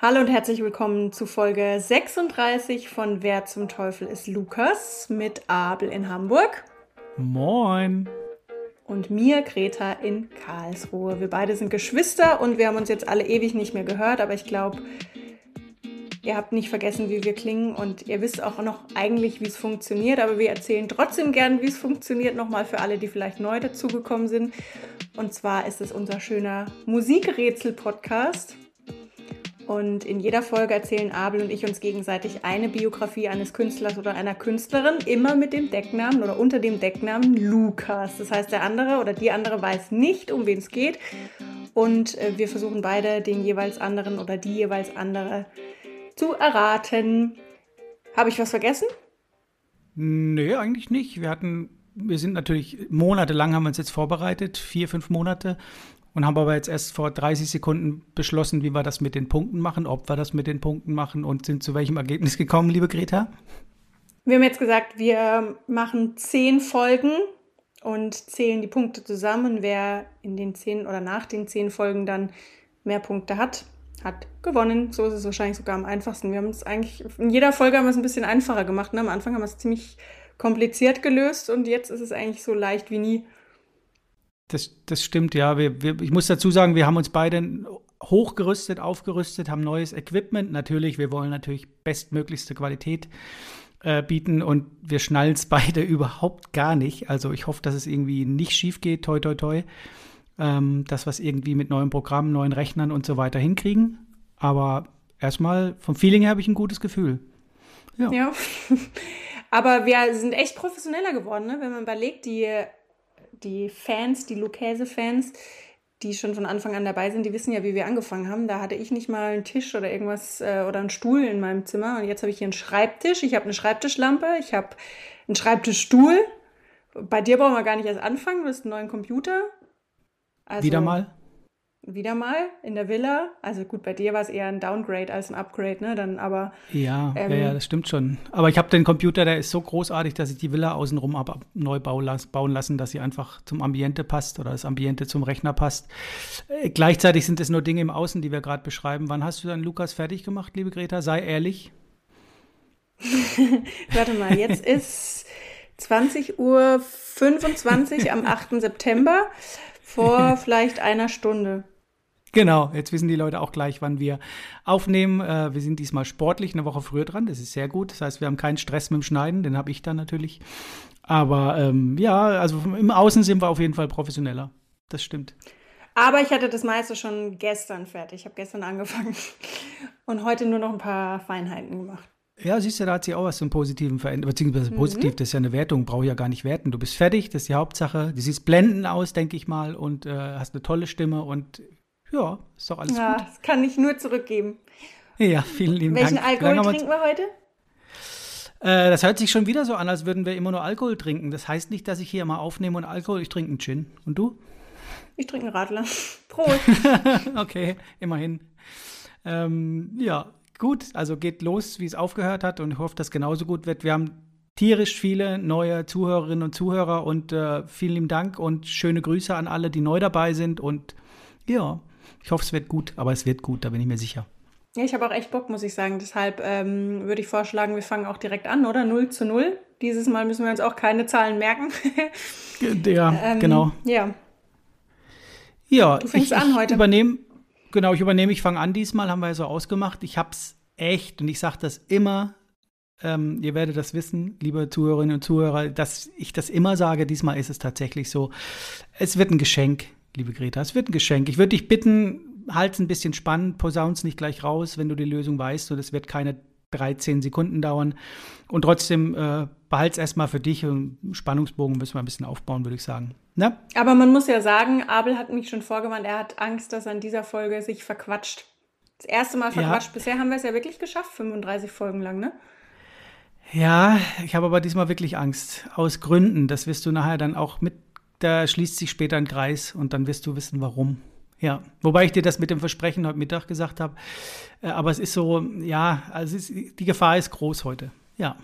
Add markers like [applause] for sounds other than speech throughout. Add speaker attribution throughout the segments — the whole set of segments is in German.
Speaker 1: Hallo und herzlich willkommen zu Folge 36 von Wer zum Teufel ist Lukas mit Abel in Hamburg.
Speaker 2: Moin.
Speaker 1: Und mir, Greta, in Karlsruhe. Wir beide sind Geschwister und wir haben uns jetzt alle ewig nicht mehr gehört, aber ich glaube, ihr habt nicht vergessen, wie wir klingen und ihr wisst auch noch eigentlich, wie es funktioniert, aber wir erzählen trotzdem gern, wie es funktioniert, nochmal für alle, die vielleicht neu dazugekommen sind. Und zwar ist es unser schöner Musikrätsel-Podcast. Und in jeder Folge erzählen Abel und ich uns gegenseitig eine Biografie eines Künstlers oder einer Künstlerin, immer mit dem Decknamen oder unter dem Decknamen Lukas. Das heißt, der andere oder die andere weiß nicht, um wen es geht. Und äh, wir versuchen beide, den jeweils anderen oder die jeweils andere zu erraten. Habe ich was vergessen?
Speaker 2: Nee, eigentlich nicht. Wir hatten, wir sind natürlich monatelang haben wir uns jetzt vorbereitet, vier, fünf Monate und haben aber jetzt erst vor 30 Sekunden beschlossen, wie wir das mit den Punkten machen, ob wir das mit den Punkten machen und sind zu welchem Ergebnis gekommen, liebe Greta?
Speaker 1: Wir haben jetzt gesagt, wir machen zehn Folgen und zählen die Punkte zusammen. Wer in den zehn oder nach den zehn Folgen dann mehr Punkte hat, hat gewonnen. So ist es wahrscheinlich sogar am einfachsten. Wir haben es eigentlich, in jeder Folge haben wir es ein bisschen einfacher gemacht. Ne? Am Anfang haben wir es ziemlich kompliziert gelöst und jetzt ist es eigentlich so leicht wie nie.
Speaker 2: Das, das stimmt, ja. Wir, wir, ich muss dazu sagen, wir haben uns beide hochgerüstet, aufgerüstet, haben neues Equipment. Natürlich, wir wollen natürlich bestmöglichste Qualität äh, bieten und wir schnallen es [laughs] beide überhaupt gar nicht. Also ich hoffe, dass es irgendwie nicht schief geht, toi, toi, toi. Ähm, dass wir es irgendwie mit neuen Programmen, neuen Rechnern und so weiter hinkriegen. Aber erstmal vom Feeling her habe ich ein gutes Gefühl.
Speaker 1: Ja. ja. [laughs] Aber wir sind echt professioneller geworden, ne? wenn man überlegt, die die Fans, die Lucchese-Fans, die schon von Anfang an dabei sind, die wissen ja, wie wir angefangen haben. Da hatte ich nicht mal einen Tisch oder irgendwas äh, oder einen Stuhl in meinem Zimmer. Und jetzt habe ich hier einen Schreibtisch, ich habe eine Schreibtischlampe, ich habe einen Schreibtischstuhl. Bei dir brauchen wir gar nicht erst anfangen, du hast einen neuen Computer.
Speaker 2: Also, Wieder mal?
Speaker 1: Wieder mal in der Villa. Also gut, bei dir war es eher ein Downgrade als ein Upgrade, ne? Dann aber.
Speaker 2: Ja, ähm, ja, das stimmt schon. Aber ich habe den Computer, der ist so großartig, dass ich die Villa außenrum ab, neu bauen, las, bauen lassen, dass sie einfach zum Ambiente passt oder das Ambiente zum Rechner passt. Äh, gleichzeitig sind es nur Dinge im Außen, die wir gerade beschreiben. Wann hast du dann Lukas fertig gemacht, liebe Greta? Sei ehrlich. [laughs]
Speaker 1: Warte mal, jetzt ist 20 Uhr 25 am 8. September vor [laughs] vielleicht einer Stunde.
Speaker 2: Genau, jetzt wissen die Leute auch gleich, wann wir aufnehmen. Äh, wir sind diesmal sportlich eine Woche früher dran, das ist sehr gut. Das heißt, wir haben keinen Stress mit dem Schneiden, den habe ich dann natürlich. Aber ähm, ja, also im Außen sind wir auf jeden Fall professioneller. Das stimmt.
Speaker 1: Aber ich hatte das meiste schon gestern fertig. Ich habe gestern angefangen [laughs] und heute nur noch ein paar Feinheiten gemacht.
Speaker 2: Ja, siehst du, da hat sich auch was zum Positiven verändert. Beziehungsweise mhm. positiv, das ist ja eine Wertung, brauche ich ja gar nicht werten. Du bist fertig, das ist die Hauptsache. Du siehst blendend aus, denke ich mal, und äh, hast eine tolle Stimme und ja, ist doch alles ja, gut. Ja,
Speaker 1: das kann ich nur zurückgeben.
Speaker 2: Ja, vielen lieben
Speaker 1: Welchen
Speaker 2: Dank.
Speaker 1: Welchen Alkohol trinken wir heute?
Speaker 2: Äh, das hört sich schon wieder so an, als würden wir immer nur Alkohol trinken. Das heißt nicht, dass ich hier mal aufnehme und Alkohol, ich trinke einen Gin. Und du?
Speaker 1: Ich trinke einen Radler. [laughs] Prost.
Speaker 2: okay, immerhin. Ähm, ja, gut, also geht los, wie es aufgehört hat und ich hoffe, dass es genauso gut wird. Wir haben tierisch viele neue Zuhörerinnen und Zuhörer und äh, vielen lieben Dank und schöne Grüße an alle, die neu dabei sind und ja, ich hoffe, es wird gut, aber es wird gut, da bin ich mir sicher.
Speaker 1: Ja, ich habe auch echt Bock, muss ich sagen. Deshalb ähm, würde ich vorschlagen, wir fangen auch direkt an, oder? 0 zu 0. Dieses Mal müssen wir uns auch keine Zahlen merken. [laughs]
Speaker 2: ja, ähm, genau.
Speaker 1: Ja.
Speaker 2: Ja, du fängst ich, an heute. Übernehm, genau, ich übernehme, ich fange an diesmal, haben wir ja so ausgemacht. Ich habe es echt, und ich sage das immer, ähm, ihr werdet das wissen, liebe Zuhörerinnen und Zuhörer, dass ich das immer sage, diesmal ist es tatsächlich so. Es wird ein Geschenk liebe Greta. Es wird ein Geschenk. Ich würde dich bitten, halt es ein bisschen spannend, posaun's nicht gleich raus, wenn du die Lösung weißt. Und es wird keine 13 Sekunden dauern. Und trotzdem äh, es erstmal für dich und Spannungsbogen müssen wir ein bisschen aufbauen, würde ich sagen. Ne?
Speaker 1: Aber man muss ja sagen, Abel hat mich schon vorgewarnt, er hat Angst, dass er in dieser Folge sich verquatscht. Das erste Mal verquatscht. Ja. Bisher haben wir es ja wirklich geschafft, 35 Folgen lang, ne?
Speaker 2: Ja, ich habe aber diesmal wirklich Angst. Aus Gründen. Das wirst du nachher dann auch mit da schließt sich später ein Kreis und dann wirst du wissen, warum. Ja, wobei ich dir das mit dem Versprechen heute Mittag gesagt habe. Äh, aber es ist so, ja, also ist, die Gefahr ist groß heute. Ja,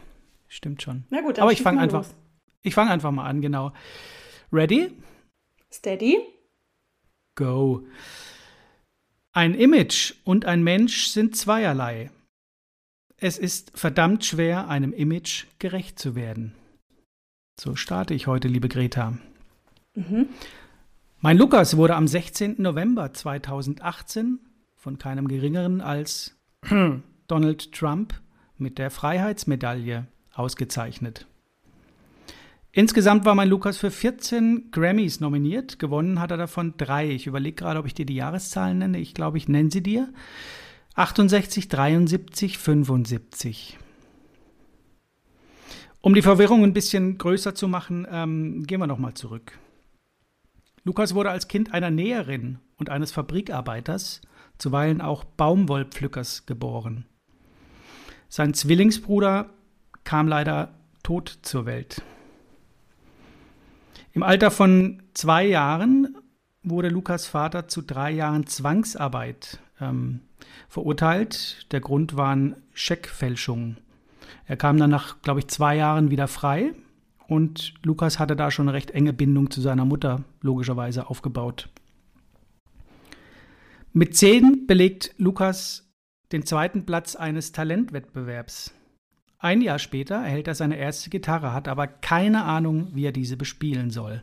Speaker 2: stimmt schon.
Speaker 1: Na gut, dann
Speaker 2: aber ich fange einfach, ich fange einfach mal an, genau. Ready?
Speaker 1: Steady.
Speaker 2: Go. Ein Image und ein Mensch sind zweierlei. Es ist verdammt schwer, einem Image gerecht zu werden. So starte ich heute, liebe Greta. Mhm. Mein Lukas wurde am 16. November 2018 von keinem geringeren als [clears throat] Donald Trump mit der Freiheitsmedaille ausgezeichnet. Insgesamt war mein Lukas für 14 Grammys nominiert. Gewonnen hat er davon drei. Ich überlege gerade, ob ich dir die Jahreszahlen nenne. Ich glaube, ich nenne sie dir. 68, 73, 75. Um die Verwirrung ein bisschen größer zu machen, ähm, gehen wir nochmal zurück. Lukas wurde als Kind einer Näherin und eines Fabrikarbeiters, zuweilen auch Baumwollpflückers, geboren. Sein Zwillingsbruder kam leider tot zur Welt. Im Alter von zwei Jahren wurde Lukas Vater zu drei Jahren Zwangsarbeit ähm, verurteilt. Der Grund waren Scheckfälschungen. Er kam dann nach, glaube ich, zwei Jahren wieder frei und Lukas hatte da schon eine recht enge Bindung zu seiner Mutter logischerweise aufgebaut. Mit zehn belegt Lukas den zweiten Platz eines Talentwettbewerbs. Ein Jahr später erhält er seine erste Gitarre, hat aber keine Ahnung, wie er diese bespielen soll.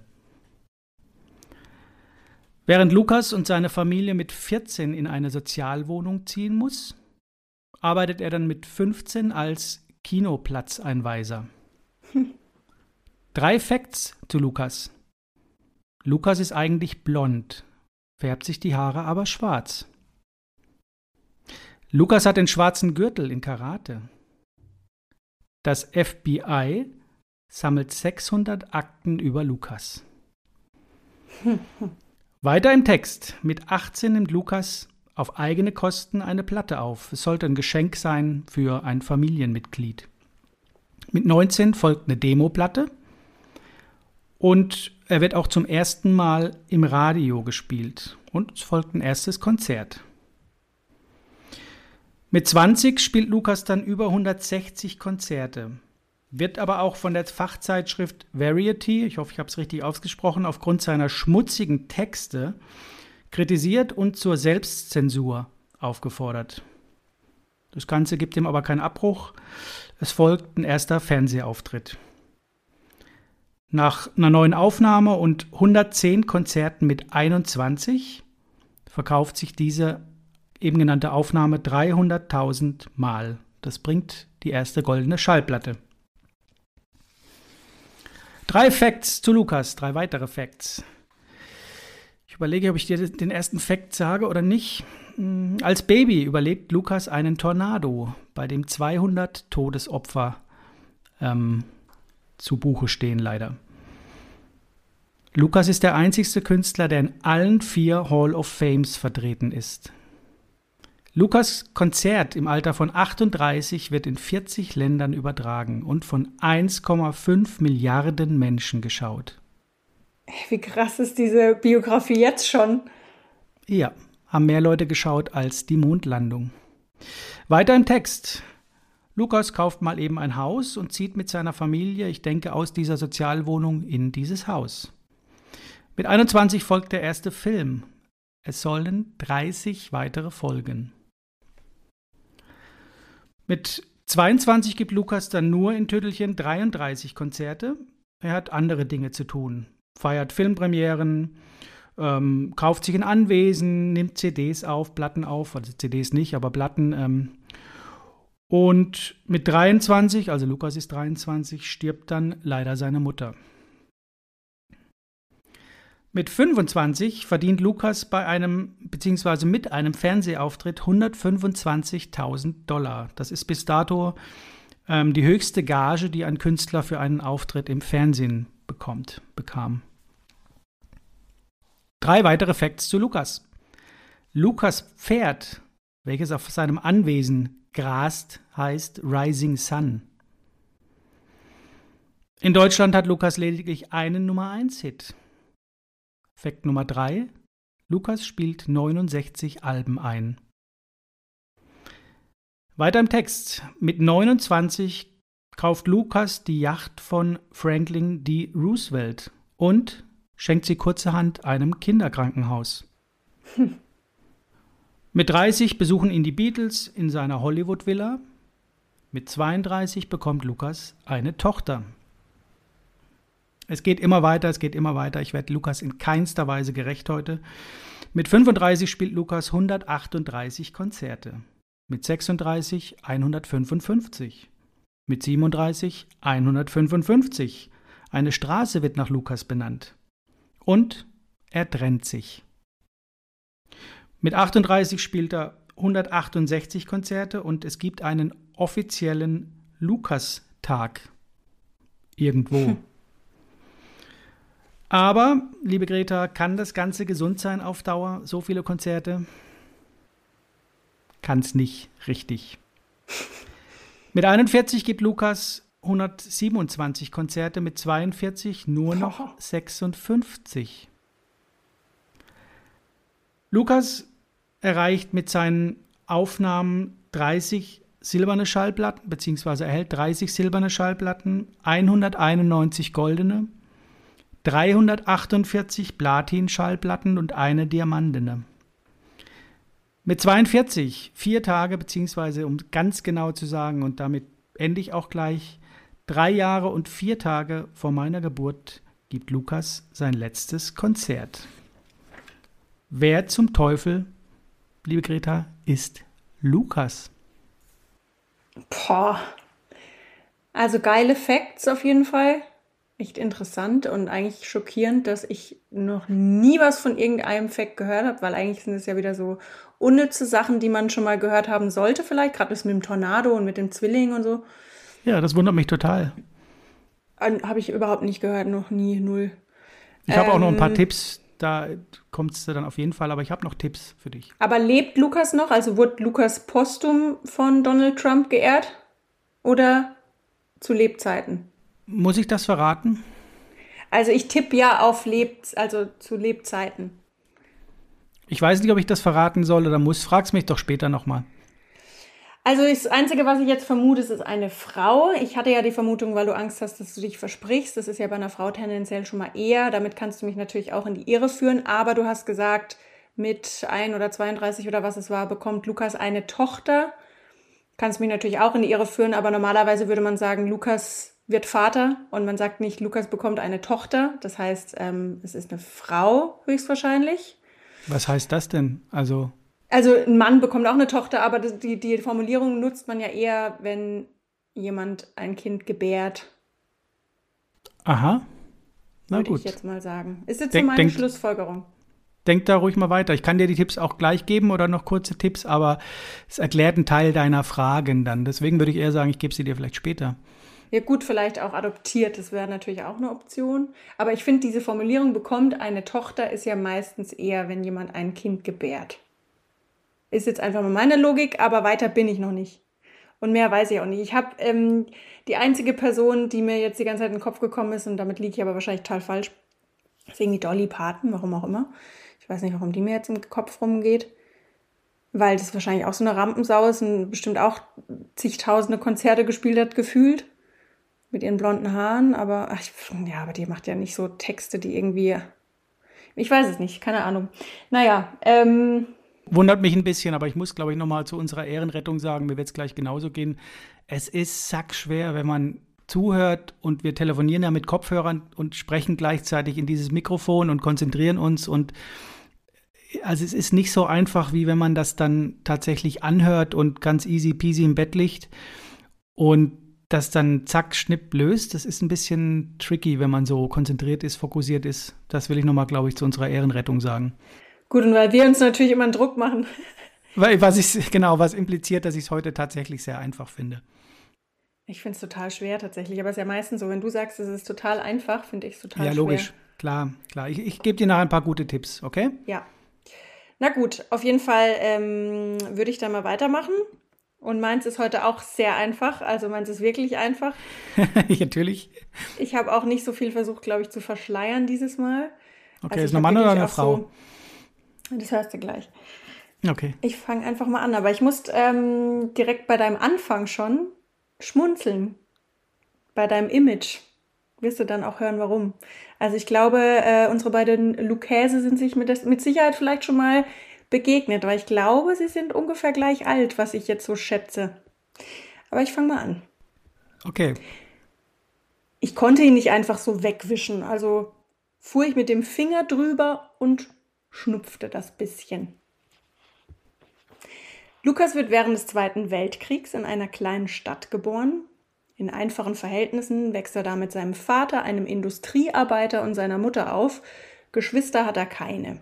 Speaker 2: Während Lukas und seine Familie mit 14 in eine Sozialwohnung ziehen muss, arbeitet er dann mit 15 als Kinoplatzeinweiser. [laughs] Drei Facts zu Lukas. Lukas ist eigentlich blond, färbt sich die Haare aber schwarz. Lukas hat den schwarzen Gürtel in Karate. Das FBI sammelt 600 Akten über Lukas. [laughs] Weiter im Text. Mit 18 nimmt Lukas auf eigene Kosten eine Platte auf. Es sollte ein Geschenk sein für ein Familienmitglied. Mit 19 folgt eine Demoplatte und er wird auch zum ersten Mal im Radio gespielt. Und es folgt ein erstes Konzert. Mit 20 spielt Lukas dann über 160 Konzerte, wird aber auch von der Fachzeitschrift Variety, ich hoffe, ich habe es richtig ausgesprochen, aufgrund seiner schmutzigen Texte kritisiert und zur Selbstzensur aufgefordert. Das Ganze gibt ihm aber keinen Abbruch. Es folgt ein erster Fernsehauftritt. Nach einer neuen Aufnahme und 110 Konzerten mit 21 verkauft sich diese eben genannte Aufnahme 300.000 Mal. Das bringt die erste goldene Schallplatte. Drei Facts zu Lukas, drei weitere Facts. Ich überlege, ob ich dir den ersten Fact sage oder nicht. Hm, als Baby überlebt Lukas einen Tornado, bei dem 200 Todesopfer ähm, zu Buche stehen, leider. Lukas ist der einzigste Künstler, der in allen vier Hall of Fames vertreten ist. Lukas Konzert im Alter von 38 wird in 40 Ländern übertragen und von 1,5 Milliarden Menschen geschaut.
Speaker 1: Wie krass ist diese Biografie jetzt schon?
Speaker 2: Ja, haben mehr Leute geschaut als die Mondlandung. Weiter im Text. Lukas kauft mal eben ein Haus und zieht mit seiner Familie, ich denke, aus dieser Sozialwohnung in dieses Haus. Mit 21 folgt der erste Film. Es sollen 30 weitere folgen. Mit 22 gibt Lukas dann nur in Tüttelchen 33 Konzerte. Er hat andere Dinge zu tun. Feiert Filmpremieren, ähm, kauft sich ein Anwesen, nimmt CDs auf, Platten auf, also CDs nicht, aber Platten. Ähm, und mit 23, also Lukas ist 23, stirbt dann leider seine Mutter. Mit 25 verdient Lukas bei einem beziehungsweise mit einem Fernsehauftritt 125.000 Dollar. Das ist bis dato ähm, die höchste Gage, die ein Künstler für einen Auftritt im Fernsehen bekommt, bekam. Drei weitere Facts zu Lukas. Lukas Pferd, welches auf seinem Anwesen grast, heißt Rising Sun. In Deutschland hat Lukas lediglich einen Nummer 1 Hit. Fakt Nummer 3. Lukas spielt 69 Alben ein. Weiter im Text. Mit 29 kauft Lukas die Yacht von Franklin D. Roosevelt und schenkt sie kurzerhand einem Kinderkrankenhaus. [laughs] Mit 30 besuchen ihn die Beatles in seiner Hollywood-Villa. Mit 32 bekommt Lukas eine Tochter. Es geht immer weiter, es geht immer weiter. Ich werde Lukas in keinster Weise gerecht heute. Mit 35 spielt Lukas 138 Konzerte. Mit 36 155. Mit 37 155. Eine Straße wird nach Lukas benannt. Und er trennt sich. Mit 38 spielt er 168 Konzerte und es gibt einen offiziellen Lukastag irgendwo. Hm. [laughs] Aber, liebe Greta, kann das Ganze gesund sein auf Dauer? So viele Konzerte? Kann es nicht richtig. [laughs] Mit 41 gibt Lukas 127 Konzerte, mit 42 nur noch 56. Lukas erreicht mit seinen Aufnahmen 30 silberne Schallplatten, beziehungsweise erhält 30 silberne Schallplatten, 191 goldene, 348 Platin-Schallplatten und eine diamantene. Mit 42, vier Tage, beziehungsweise um ganz genau zu sagen, und damit ende ich auch gleich, drei Jahre und vier Tage vor meiner Geburt gibt Lukas sein letztes Konzert. Wer zum Teufel, liebe Greta, ist Lukas?
Speaker 1: Boah. Also geile Facts auf jeden Fall echt interessant und eigentlich schockierend, dass ich noch nie was von irgendeinem Fact gehört habe, weil eigentlich sind es ja wieder so unnütze Sachen, die man schon mal gehört haben sollte, vielleicht, gerade das mit dem Tornado und mit dem Zwilling und so.
Speaker 2: Ja, das wundert mich total.
Speaker 1: Habe ich überhaupt nicht gehört, noch nie, null.
Speaker 2: Ich habe ähm, auch noch ein paar ähm, Tipps, da kommt es dann auf jeden Fall, aber ich habe noch Tipps für dich.
Speaker 1: Aber lebt Lukas noch? Also wurde Lukas postum von Donald Trump geehrt? Oder zu Lebzeiten?
Speaker 2: Muss ich das verraten?
Speaker 1: Also ich tippe ja auf Leb also zu Lebzeiten.
Speaker 2: Ich weiß nicht, ob ich das verraten soll oder muss. Frag's mich doch später nochmal.
Speaker 1: Also das Einzige, was ich jetzt vermute, ist eine Frau. Ich hatte ja die Vermutung, weil du Angst hast, dass du dich versprichst. Das ist ja bei einer Frau tendenziell schon mal eher. Damit kannst du mich natürlich auch in die Irre führen. Aber du hast gesagt, mit 1 oder 32 oder was es war, bekommt Lukas eine Tochter. Kannst mich natürlich auch in die Irre führen. Aber normalerweise würde man sagen, Lukas wird Vater und man sagt nicht, Lukas bekommt eine Tochter. Das heißt, ähm, es ist eine Frau höchstwahrscheinlich.
Speaker 2: Was heißt das denn? Also.
Speaker 1: Also ein Mann bekommt auch eine Tochter, aber die, die Formulierung nutzt man ja eher, wenn jemand ein Kind gebärt.
Speaker 2: Aha.
Speaker 1: Na würde gut. ich jetzt mal sagen. Ist jetzt denk, so meine denk, Schlussfolgerung.
Speaker 2: Denk da ruhig mal weiter. Ich kann dir die Tipps auch gleich geben oder noch kurze Tipps, aber es erklärt einen Teil deiner Fragen dann. Deswegen würde ich eher sagen, ich gebe sie dir vielleicht später.
Speaker 1: Ja gut, vielleicht auch adoptiert, das wäre natürlich auch eine Option. Aber ich finde, diese Formulierung bekommt eine Tochter ist ja meistens eher, wenn jemand ein Kind gebärt. Ist jetzt einfach mal meine Logik, aber weiter bin ich noch nicht. Und mehr weiß ich auch nicht. Ich habe ähm, die einzige Person, die mir jetzt die ganze Zeit in den Kopf gekommen ist, und damit liege ich aber wahrscheinlich total falsch, ist irgendwie Dolly Parton, warum auch immer. Ich weiß nicht, warum die mir jetzt im Kopf rumgeht. Weil das wahrscheinlich auch so eine Rampensau ist und bestimmt auch zigtausende Konzerte gespielt hat, gefühlt mit ihren blonden Haaren, aber ach, ja, aber die macht ja nicht so Texte, die irgendwie. Ich weiß es nicht, keine Ahnung. Naja, ähm.
Speaker 2: Wundert mich ein bisschen, aber ich muss, glaube ich, nochmal zu unserer Ehrenrettung sagen, mir wird es gleich genauso gehen. Es ist sackschwer, wenn man zuhört und wir telefonieren ja mit Kopfhörern und sprechen gleichzeitig in dieses Mikrofon und konzentrieren uns und also es ist nicht so einfach, wie wenn man das dann tatsächlich anhört und ganz easy peasy im Bett liegt. Und das dann zack, schnipp löst, das ist ein bisschen tricky, wenn man so konzentriert ist, fokussiert ist. Das will ich nochmal, glaube ich, zu unserer Ehrenrettung sagen.
Speaker 1: Gut, und weil wir uns natürlich immer einen Druck machen. [laughs]
Speaker 2: Weil, was ich, genau, was impliziert, dass ich es heute tatsächlich sehr einfach finde.
Speaker 1: Ich finde es total schwer tatsächlich, aber es ist ja meistens so, wenn du sagst, es ist total einfach, finde ich es total schwer.
Speaker 2: Ja, logisch, klar, klar. Ich, ich gebe dir nachher ein paar gute Tipps, okay?
Speaker 1: Ja. Na gut, auf jeden Fall ähm, würde ich da mal weitermachen. Und meins ist heute auch sehr einfach. Also meins ist wirklich einfach. [laughs]
Speaker 2: Natürlich.
Speaker 1: Ich habe auch nicht so viel versucht, glaube ich, zu verschleiern dieses Mal.
Speaker 2: Okay, also ist ein Mann oder eine Frau?
Speaker 1: So, das hörst du gleich.
Speaker 2: Okay.
Speaker 1: Ich fange einfach mal an, aber ich muss ähm, direkt bei deinem Anfang schon schmunzeln. Bei deinem Image. Wirst du dann auch hören, warum. Also ich glaube, äh, unsere beiden Lukäse sind sich mit, mit Sicherheit vielleicht schon mal begegnet, weil ich glaube, sie sind ungefähr gleich alt, was ich jetzt so schätze. Aber ich fange mal an.
Speaker 2: Okay.
Speaker 1: Ich konnte ihn nicht einfach so wegwischen, also fuhr ich mit dem Finger drüber und schnupfte das bisschen. Lukas wird während des Zweiten Weltkriegs in einer kleinen Stadt geboren. In einfachen Verhältnissen wächst er da mit seinem Vater, einem Industriearbeiter und seiner Mutter auf. Geschwister hat er keine.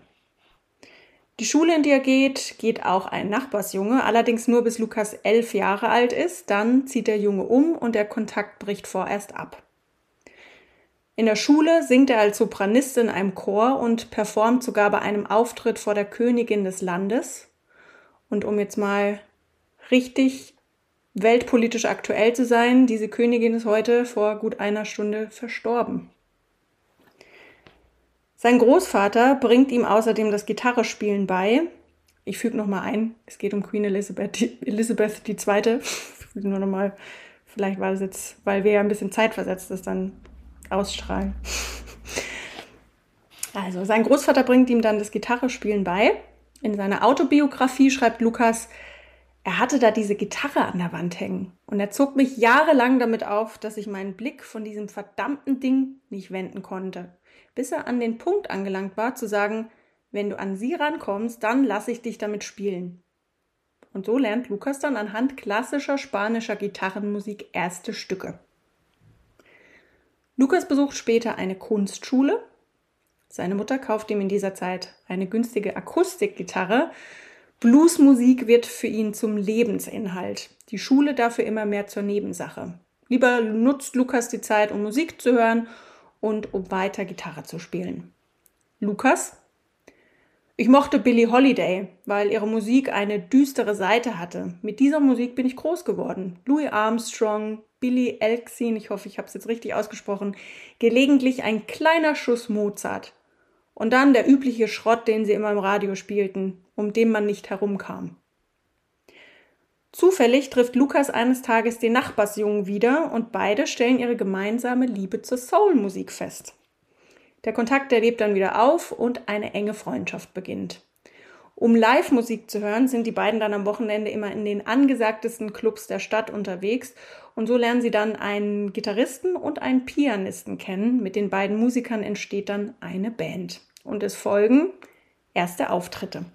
Speaker 1: Die Schule, in die er geht, geht auch ein Nachbarsjunge, allerdings nur bis Lukas elf Jahre alt ist. Dann zieht der Junge um und der Kontakt bricht vorerst ab. In der Schule singt er als Sopranist in einem Chor und performt sogar bei einem Auftritt vor der Königin des Landes. Und um jetzt mal richtig weltpolitisch aktuell zu sein, diese Königin ist heute vor gut einer Stunde verstorben. Sein Großvater bringt ihm außerdem das Gitarrespielen bei. Ich füge nochmal ein, es geht um Queen Elizabeth, Elizabeth II. [laughs] Nur nochmal, vielleicht war das jetzt, weil wir ja ein bisschen zeitversetzt ist, dann ausstrahlen. Also, sein Großvater bringt ihm dann das Gitarrespielen bei. In seiner Autobiografie schreibt Lukas, er hatte da diese Gitarre an der Wand hängen und er zog mich jahrelang damit auf, dass ich meinen Blick von diesem verdammten Ding nicht wenden konnte bis er an den Punkt angelangt war, zu sagen, wenn du an sie rankommst, dann lasse ich dich damit spielen. Und so lernt Lukas dann anhand klassischer spanischer Gitarrenmusik erste Stücke. Lukas besucht später eine Kunstschule. Seine Mutter kauft ihm in dieser Zeit eine günstige Akustikgitarre. Bluesmusik wird für ihn zum Lebensinhalt. Die Schule dafür immer mehr zur Nebensache. Lieber nutzt Lukas die Zeit, um Musik zu hören und um weiter Gitarre zu spielen. Lukas? Ich mochte Billie Holiday, weil ihre Musik eine düstere Seite hatte. Mit dieser Musik bin ich groß geworden. Louis Armstrong, Billy Elksin, ich hoffe, ich habe es jetzt richtig ausgesprochen, gelegentlich ein kleiner Schuss Mozart. Und dann der übliche Schrott, den sie immer im Radio spielten, um den man nicht herumkam. Zufällig trifft Lukas eines Tages den Nachbarsjungen wieder und beide stellen ihre gemeinsame Liebe zur Soulmusik fest. Der Kontakt erlebt dann wieder auf und eine enge Freundschaft beginnt. Um Live-Musik zu hören, sind die beiden dann am Wochenende immer in den angesagtesten Clubs der Stadt unterwegs und so lernen sie dann einen Gitarristen und einen Pianisten kennen. Mit den beiden Musikern entsteht dann eine Band. Und es folgen erste Auftritte.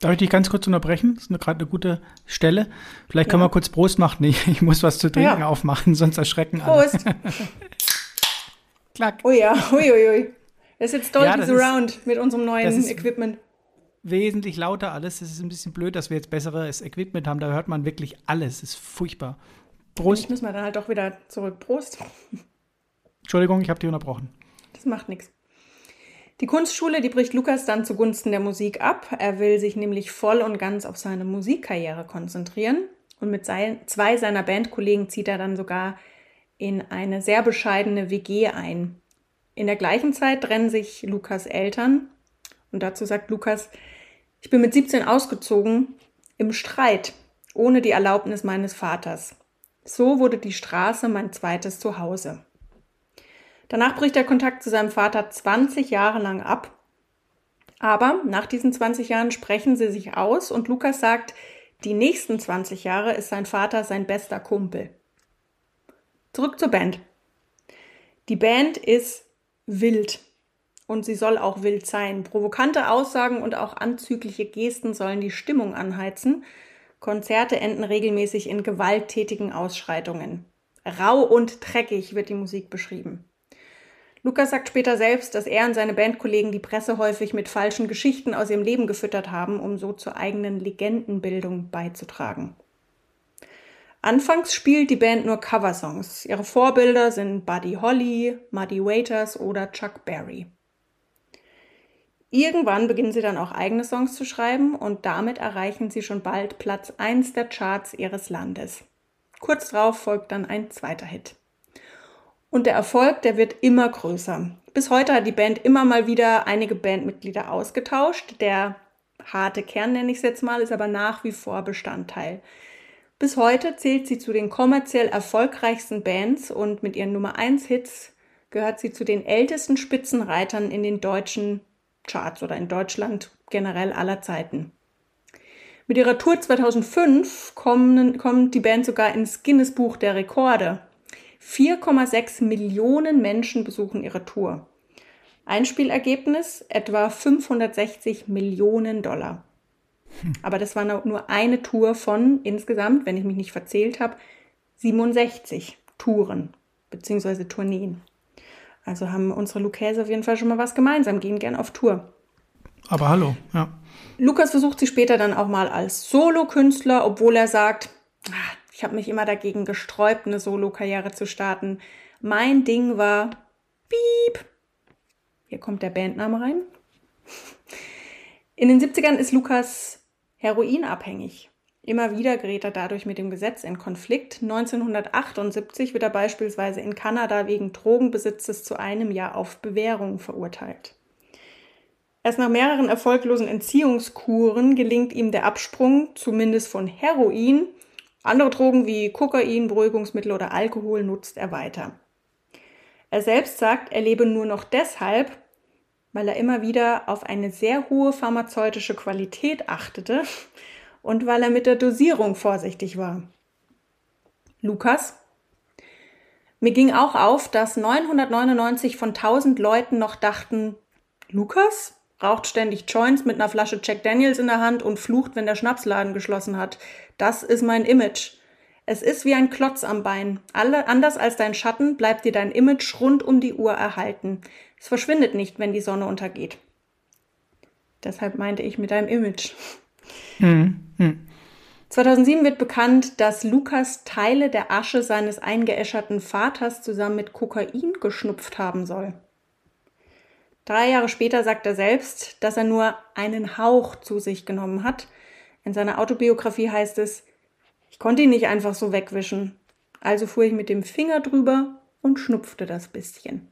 Speaker 2: Darf ich dich ganz kurz unterbrechen? Das ist gerade eine gute Stelle. Vielleicht können wir kurz Prost machen. [laughs] Ich, ich muss was zu trinken ja. aufmachen, sonst erschrecken
Speaker 1: Prost. alle. [laughs] Klack. Oh ja, uiuiui. Ui, ui. Das ist jetzt Dolby ja, Surround ist, mit unserem neuen Equipment.
Speaker 2: Wesentlich lauter alles. Es ist ein bisschen blöd, dass wir jetzt besseres Equipment haben. Da hört man wirklich alles. Das ist furchtbar.
Speaker 1: Prost. Ich muss mal dann halt doch wieder zurück. Prost.
Speaker 2: Entschuldigung, ich habe dich unterbrochen.
Speaker 1: Das macht nichts. Die Kunstschule, die bricht Lukas dann zugunsten der Musik ab. Er will sich nämlich voll und ganz auf seine Musikkarriere konzentrieren. Und mit sein, zwei seiner Bandkollegen zieht er dann sogar in eine sehr bescheidene WG ein. In der gleichen Zeit trennen sich Lukas Eltern. Und dazu sagt Lukas, ich bin mit 17 ausgezogen im Streit, ohne die Erlaubnis meines Vaters. So wurde die Straße mein zweites Zuhause. Danach bricht der Kontakt zu seinem Vater 20 Jahre lang ab. Aber nach diesen 20 Jahren sprechen sie sich aus und Lukas sagt, die nächsten 20 Jahre ist sein Vater sein bester Kumpel. Zurück zur Band. Die Band ist wild und sie soll auch wild sein. Provokante Aussagen und auch anzügliche Gesten sollen die Stimmung anheizen. Konzerte enden regelmäßig in gewalttätigen Ausschreitungen. Rau und dreckig wird die Musik beschrieben. Lukas sagt später selbst, dass er und seine Bandkollegen die Presse häufig mit falschen Geschichten aus ihrem Leben gefüttert haben, um so zur eigenen Legendenbildung beizutragen. Anfangs spielt die Band nur Coversongs. Ihre Vorbilder sind Buddy Holly, Muddy Waiters oder Chuck Berry. Irgendwann beginnen sie dann auch eigene Songs zu schreiben und damit erreichen sie schon bald Platz 1 der Charts ihres Landes. Kurz darauf folgt dann ein zweiter Hit. Und der Erfolg, der wird immer größer. Bis heute hat die Band immer mal wieder einige Bandmitglieder ausgetauscht. Der harte Kern, nenne ich es jetzt mal, ist aber nach wie vor Bestandteil. Bis heute zählt sie zu den kommerziell erfolgreichsten Bands und mit ihren Nummer 1 Hits gehört sie zu den ältesten Spitzenreitern in den deutschen Charts oder in Deutschland generell aller Zeiten. Mit ihrer Tour 2005 kommen, kommt die Band sogar ins Guinness Buch der Rekorde. 4,6 Millionen Menschen besuchen ihre Tour. Einspielergebnis etwa 560 Millionen Dollar. Aber das war nur eine Tour von insgesamt, wenn ich mich nicht verzählt habe, 67 Touren bzw. Tourneen. Also haben unsere Lucchese auf jeden Fall schon mal was gemeinsam, gehen gern auf Tour.
Speaker 2: Aber hallo, ja.
Speaker 1: Lukas versucht sich später dann auch mal als Solokünstler, obwohl er sagt, ah, ich habe mich immer dagegen gesträubt, eine Solokarriere zu starten. Mein Ding war Piep. Hier kommt der Bandname rein. In den 70ern ist Lukas heroinabhängig. Immer wieder gerät er dadurch mit dem Gesetz in Konflikt. 1978 wird er beispielsweise in Kanada wegen Drogenbesitzes zu einem Jahr auf Bewährung verurteilt. Erst nach mehreren erfolglosen Entziehungskuren gelingt ihm der Absprung, zumindest von Heroin. Andere Drogen wie Kokain, Beruhigungsmittel oder Alkohol nutzt er weiter. Er selbst sagt, er lebe nur noch deshalb, weil er immer wieder auf eine sehr hohe pharmazeutische Qualität achtete und weil er mit der Dosierung vorsichtig war. Lukas? Mir ging auch auf, dass 999 von 1000 Leuten noch dachten, Lukas? raucht ständig Joints mit einer Flasche Jack Daniels in der Hand und flucht, wenn der Schnapsladen geschlossen hat. Das ist mein Image. Es ist wie ein Klotz am Bein. Alle, anders als dein Schatten bleibt dir dein Image rund um die Uhr erhalten. Es verschwindet nicht, wenn die Sonne untergeht. Deshalb meinte ich mit deinem Image. Mhm. Mhm. 2007 wird bekannt, dass Lukas Teile der Asche seines eingeäscherten Vaters zusammen mit Kokain geschnupft haben soll. Drei Jahre später sagt er selbst, dass er nur einen Hauch zu sich genommen hat. In seiner Autobiografie heißt es, ich konnte ihn nicht einfach so wegwischen. Also fuhr ich mit dem Finger drüber und schnupfte das bisschen.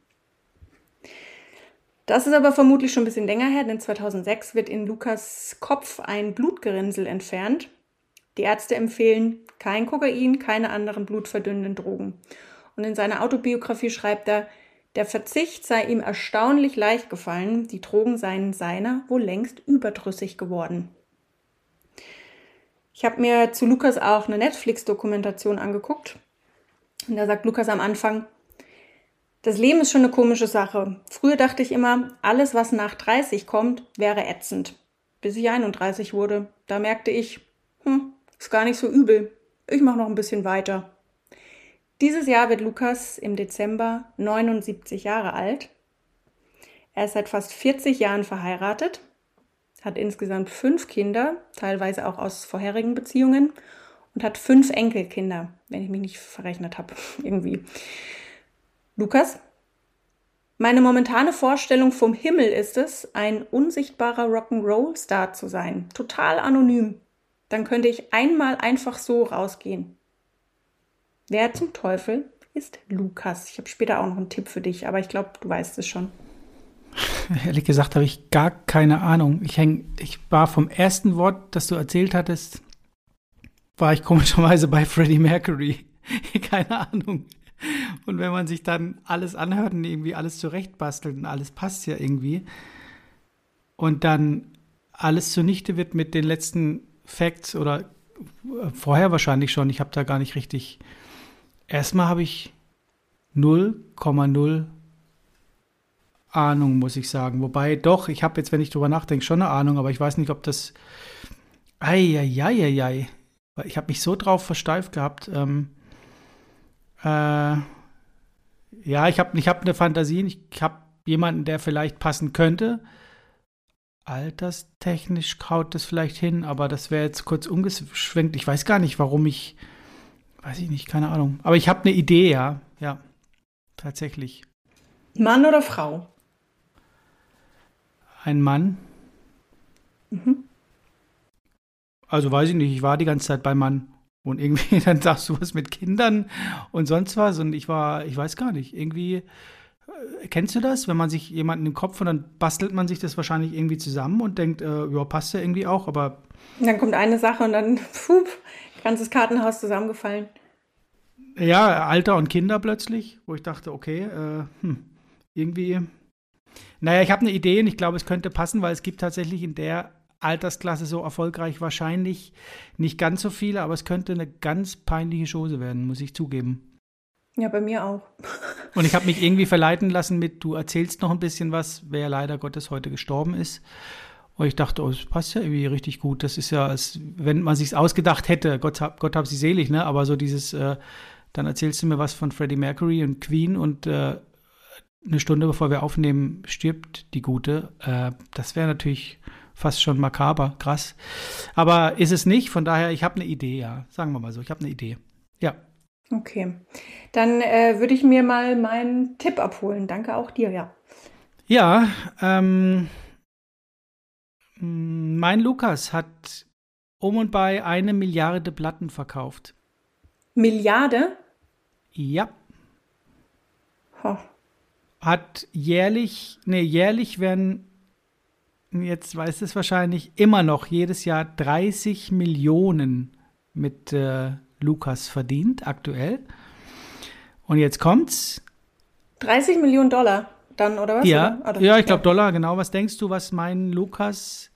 Speaker 1: Das ist aber vermutlich schon ein bisschen länger her, denn 2006 wird in Lukas Kopf ein Blutgerinnsel entfernt. Die Ärzte empfehlen kein Kokain, keine anderen blutverdünnenden Drogen. Und in seiner Autobiografie schreibt er, der Verzicht sei ihm erstaunlich leicht gefallen, die Drogen seien seiner wohl längst überdrüssig geworden. Ich habe mir zu Lukas auch eine Netflix-Dokumentation angeguckt. Und da sagt Lukas am Anfang, das Leben ist schon eine komische Sache. Früher dachte ich immer, alles, was nach 30 kommt, wäre ätzend. Bis ich 31 wurde, da merkte ich, hm, ist gar nicht so übel. Ich mache noch ein bisschen weiter. Dieses Jahr wird Lukas im Dezember 79 Jahre alt. Er ist seit fast 40 Jahren verheiratet, hat insgesamt fünf Kinder, teilweise auch aus vorherigen Beziehungen und hat fünf Enkelkinder, wenn ich mich nicht verrechnet habe, [laughs] irgendwie. Lukas, meine momentane Vorstellung vom Himmel ist es, ein unsichtbarer Rock'n'Roll-Star zu sein, total anonym. Dann könnte ich einmal einfach so rausgehen. Wer zum Teufel ist Lukas? Ich habe später auch noch einen Tipp für dich, aber ich glaube, du weißt es schon. [laughs]
Speaker 2: Ehrlich gesagt habe ich gar keine Ahnung. Ich, häng, ich war vom ersten Wort, das du erzählt hattest, war ich komischerweise bei Freddie Mercury. [laughs] keine Ahnung. Und wenn man sich dann alles anhört und irgendwie alles zurechtbastelt und alles passt ja irgendwie und dann alles zunichte wird mit den letzten Facts oder äh, vorher wahrscheinlich schon, ich habe da gar nicht richtig Erstmal habe ich 0,0 Ahnung, muss ich sagen. Wobei doch, ich habe jetzt, wenn ich drüber nachdenke, schon eine Ahnung, aber ich weiß nicht, ob das. Eieieiei. Ich habe mich so drauf versteift gehabt. Ähm, äh, ja, ich habe ich hab eine Fantasie. Ich habe jemanden, der vielleicht passen könnte. Alterstechnisch kaut das vielleicht hin, aber das wäre jetzt kurz umgeschwenkt. Ich weiß gar nicht, warum ich Weiß ich nicht, keine Ahnung. Aber ich habe eine Idee, ja. Ja, tatsächlich.
Speaker 1: Mann oder Frau?
Speaker 2: Ein Mann. Mhm. Also weiß ich nicht, ich war die ganze Zeit beim Mann. Und irgendwie, [laughs] dann sagst du was mit Kindern und sonst was. Und ich war, ich weiß gar nicht, irgendwie, äh, kennst du das, wenn man sich jemanden im Kopf und dann bastelt man sich das wahrscheinlich irgendwie zusammen und denkt, äh, ja, passt ja irgendwie auch, aber.
Speaker 1: Und dann kommt eine Sache und dann, [laughs] puh, ganzes Kartenhaus zusammengefallen.
Speaker 2: Ja, Alter und Kinder plötzlich, wo ich dachte, okay, äh, hm, irgendwie. Naja, ich habe eine Idee und ich glaube, es könnte passen, weil es gibt tatsächlich in der Altersklasse so erfolgreich wahrscheinlich nicht ganz so viele, aber es könnte eine ganz peinliche Chose werden, muss ich zugeben.
Speaker 1: Ja, bei mir auch.
Speaker 2: Und ich habe mich [laughs] irgendwie verleiten lassen mit, du erzählst noch ein bisschen was, wer leider Gottes heute gestorben ist. Und ich dachte, oh, das passt ja irgendwie richtig gut. Das ist ja, als wenn man sich's ausgedacht hätte, Gott hab, Gott hab sie selig, ne? Aber so dieses, äh, dann erzählst du mir was von Freddie Mercury und Queen und äh, eine Stunde bevor wir aufnehmen, stirbt die Gute. Äh, das wäre natürlich fast schon makaber, krass. Aber ist es nicht, von daher, ich habe eine Idee, ja. Sagen wir mal so, ich habe eine Idee. Ja.
Speaker 1: Okay. Dann äh, würde ich mir mal meinen Tipp abholen. Danke auch dir, ja.
Speaker 2: Ja, ähm, mein Lukas hat um und bei eine Milliarde Platten verkauft.
Speaker 1: Milliarde?
Speaker 2: Ja. Ho. Hat jährlich, nee, jährlich werden, jetzt weiß es wahrscheinlich, immer noch jedes Jahr 30 Millionen mit äh, Lukas verdient, aktuell. Und jetzt kommt's.
Speaker 1: 30 Millionen Dollar dann, oder was?
Speaker 2: Ja,
Speaker 1: oder?
Speaker 2: ja ich glaube Dollar, genau. Was denkst du, was mein Lukas,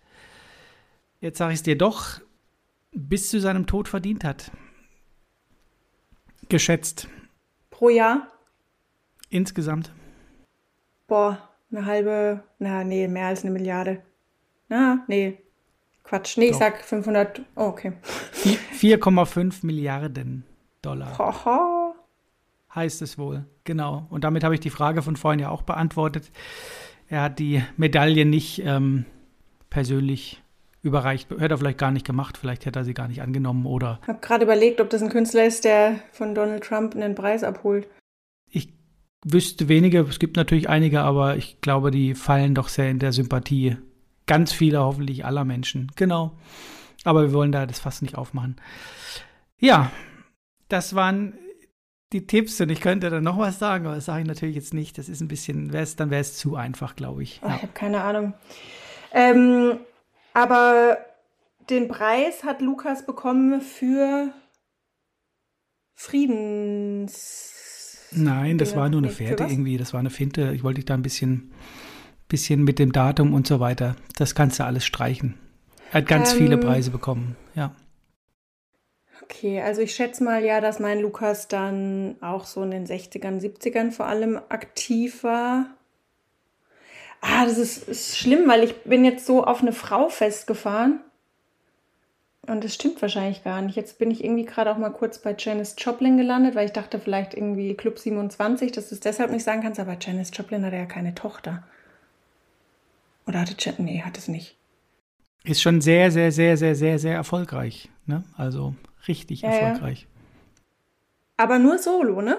Speaker 2: jetzt sage ich es dir doch, bis zu seinem Tod verdient hat? Geschätzt.
Speaker 1: Pro Jahr?
Speaker 2: Insgesamt.
Speaker 1: Boah, eine halbe, na, nee, mehr als eine Milliarde. Na, nee. Quatsch. Nee, Doch. ich sag 500, oh, okay.
Speaker 2: 4,5 Milliarden Dollar. Hoho. Heißt es wohl, genau. Und damit habe ich die Frage von vorhin ja auch beantwortet. Er hat die Medaille nicht ähm, persönlich überreicht. Hätte er vielleicht gar nicht gemacht, vielleicht hätte er sie gar nicht angenommen oder.
Speaker 1: Ich habe gerade überlegt, ob das ein Künstler ist, der von Donald Trump einen Preis abholt.
Speaker 2: Wüsste wenige, es gibt natürlich einige, aber ich glaube, die fallen doch sehr in der Sympathie. Ganz viele, hoffentlich aller Menschen. Genau. Aber wir wollen da das fast nicht aufmachen. Ja, das waren die Tipps und ich könnte da noch was sagen, aber das sage ich natürlich jetzt nicht. Das ist ein bisschen, wär's, dann wäre es zu einfach, glaube ich.
Speaker 1: Oh, ja. Ich habe keine Ahnung. Ähm, aber den Preis hat Lukas bekommen für Friedens.
Speaker 2: Nein, das war nur eine Fährte irgendwie. Das war eine Finte. Ich wollte dich da ein bisschen, bisschen mit dem Datum und so weiter. Das kannst du alles streichen. Er hat ganz ähm, viele Preise bekommen, ja.
Speaker 1: Okay, also ich schätze mal ja, dass mein Lukas dann auch so in den 60ern, 70ern vor allem aktiv war. Ah, das ist, ist schlimm, weil ich bin jetzt so auf eine Frau festgefahren. Und das stimmt wahrscheinlich gar nicht. Jetzt bin ich irgendwie gerade auch mal kurz bei Janice Joplin gelandet, weil ich dachte vielleicht irgendwie Club 27, dass du es deshalb nicht sagen kannst, aber Janice Joplin hatte ja keine Tochter. Oder hatte Jan Nee, hat es nicht.
Speaker 2: Ist schon sehr, sehr, sehr, sehr, sehr, sehr erfolgreich. Ne? Also richtig ja, erfolgreich. Ja.
Speaker 1: Aber nur solo, ne?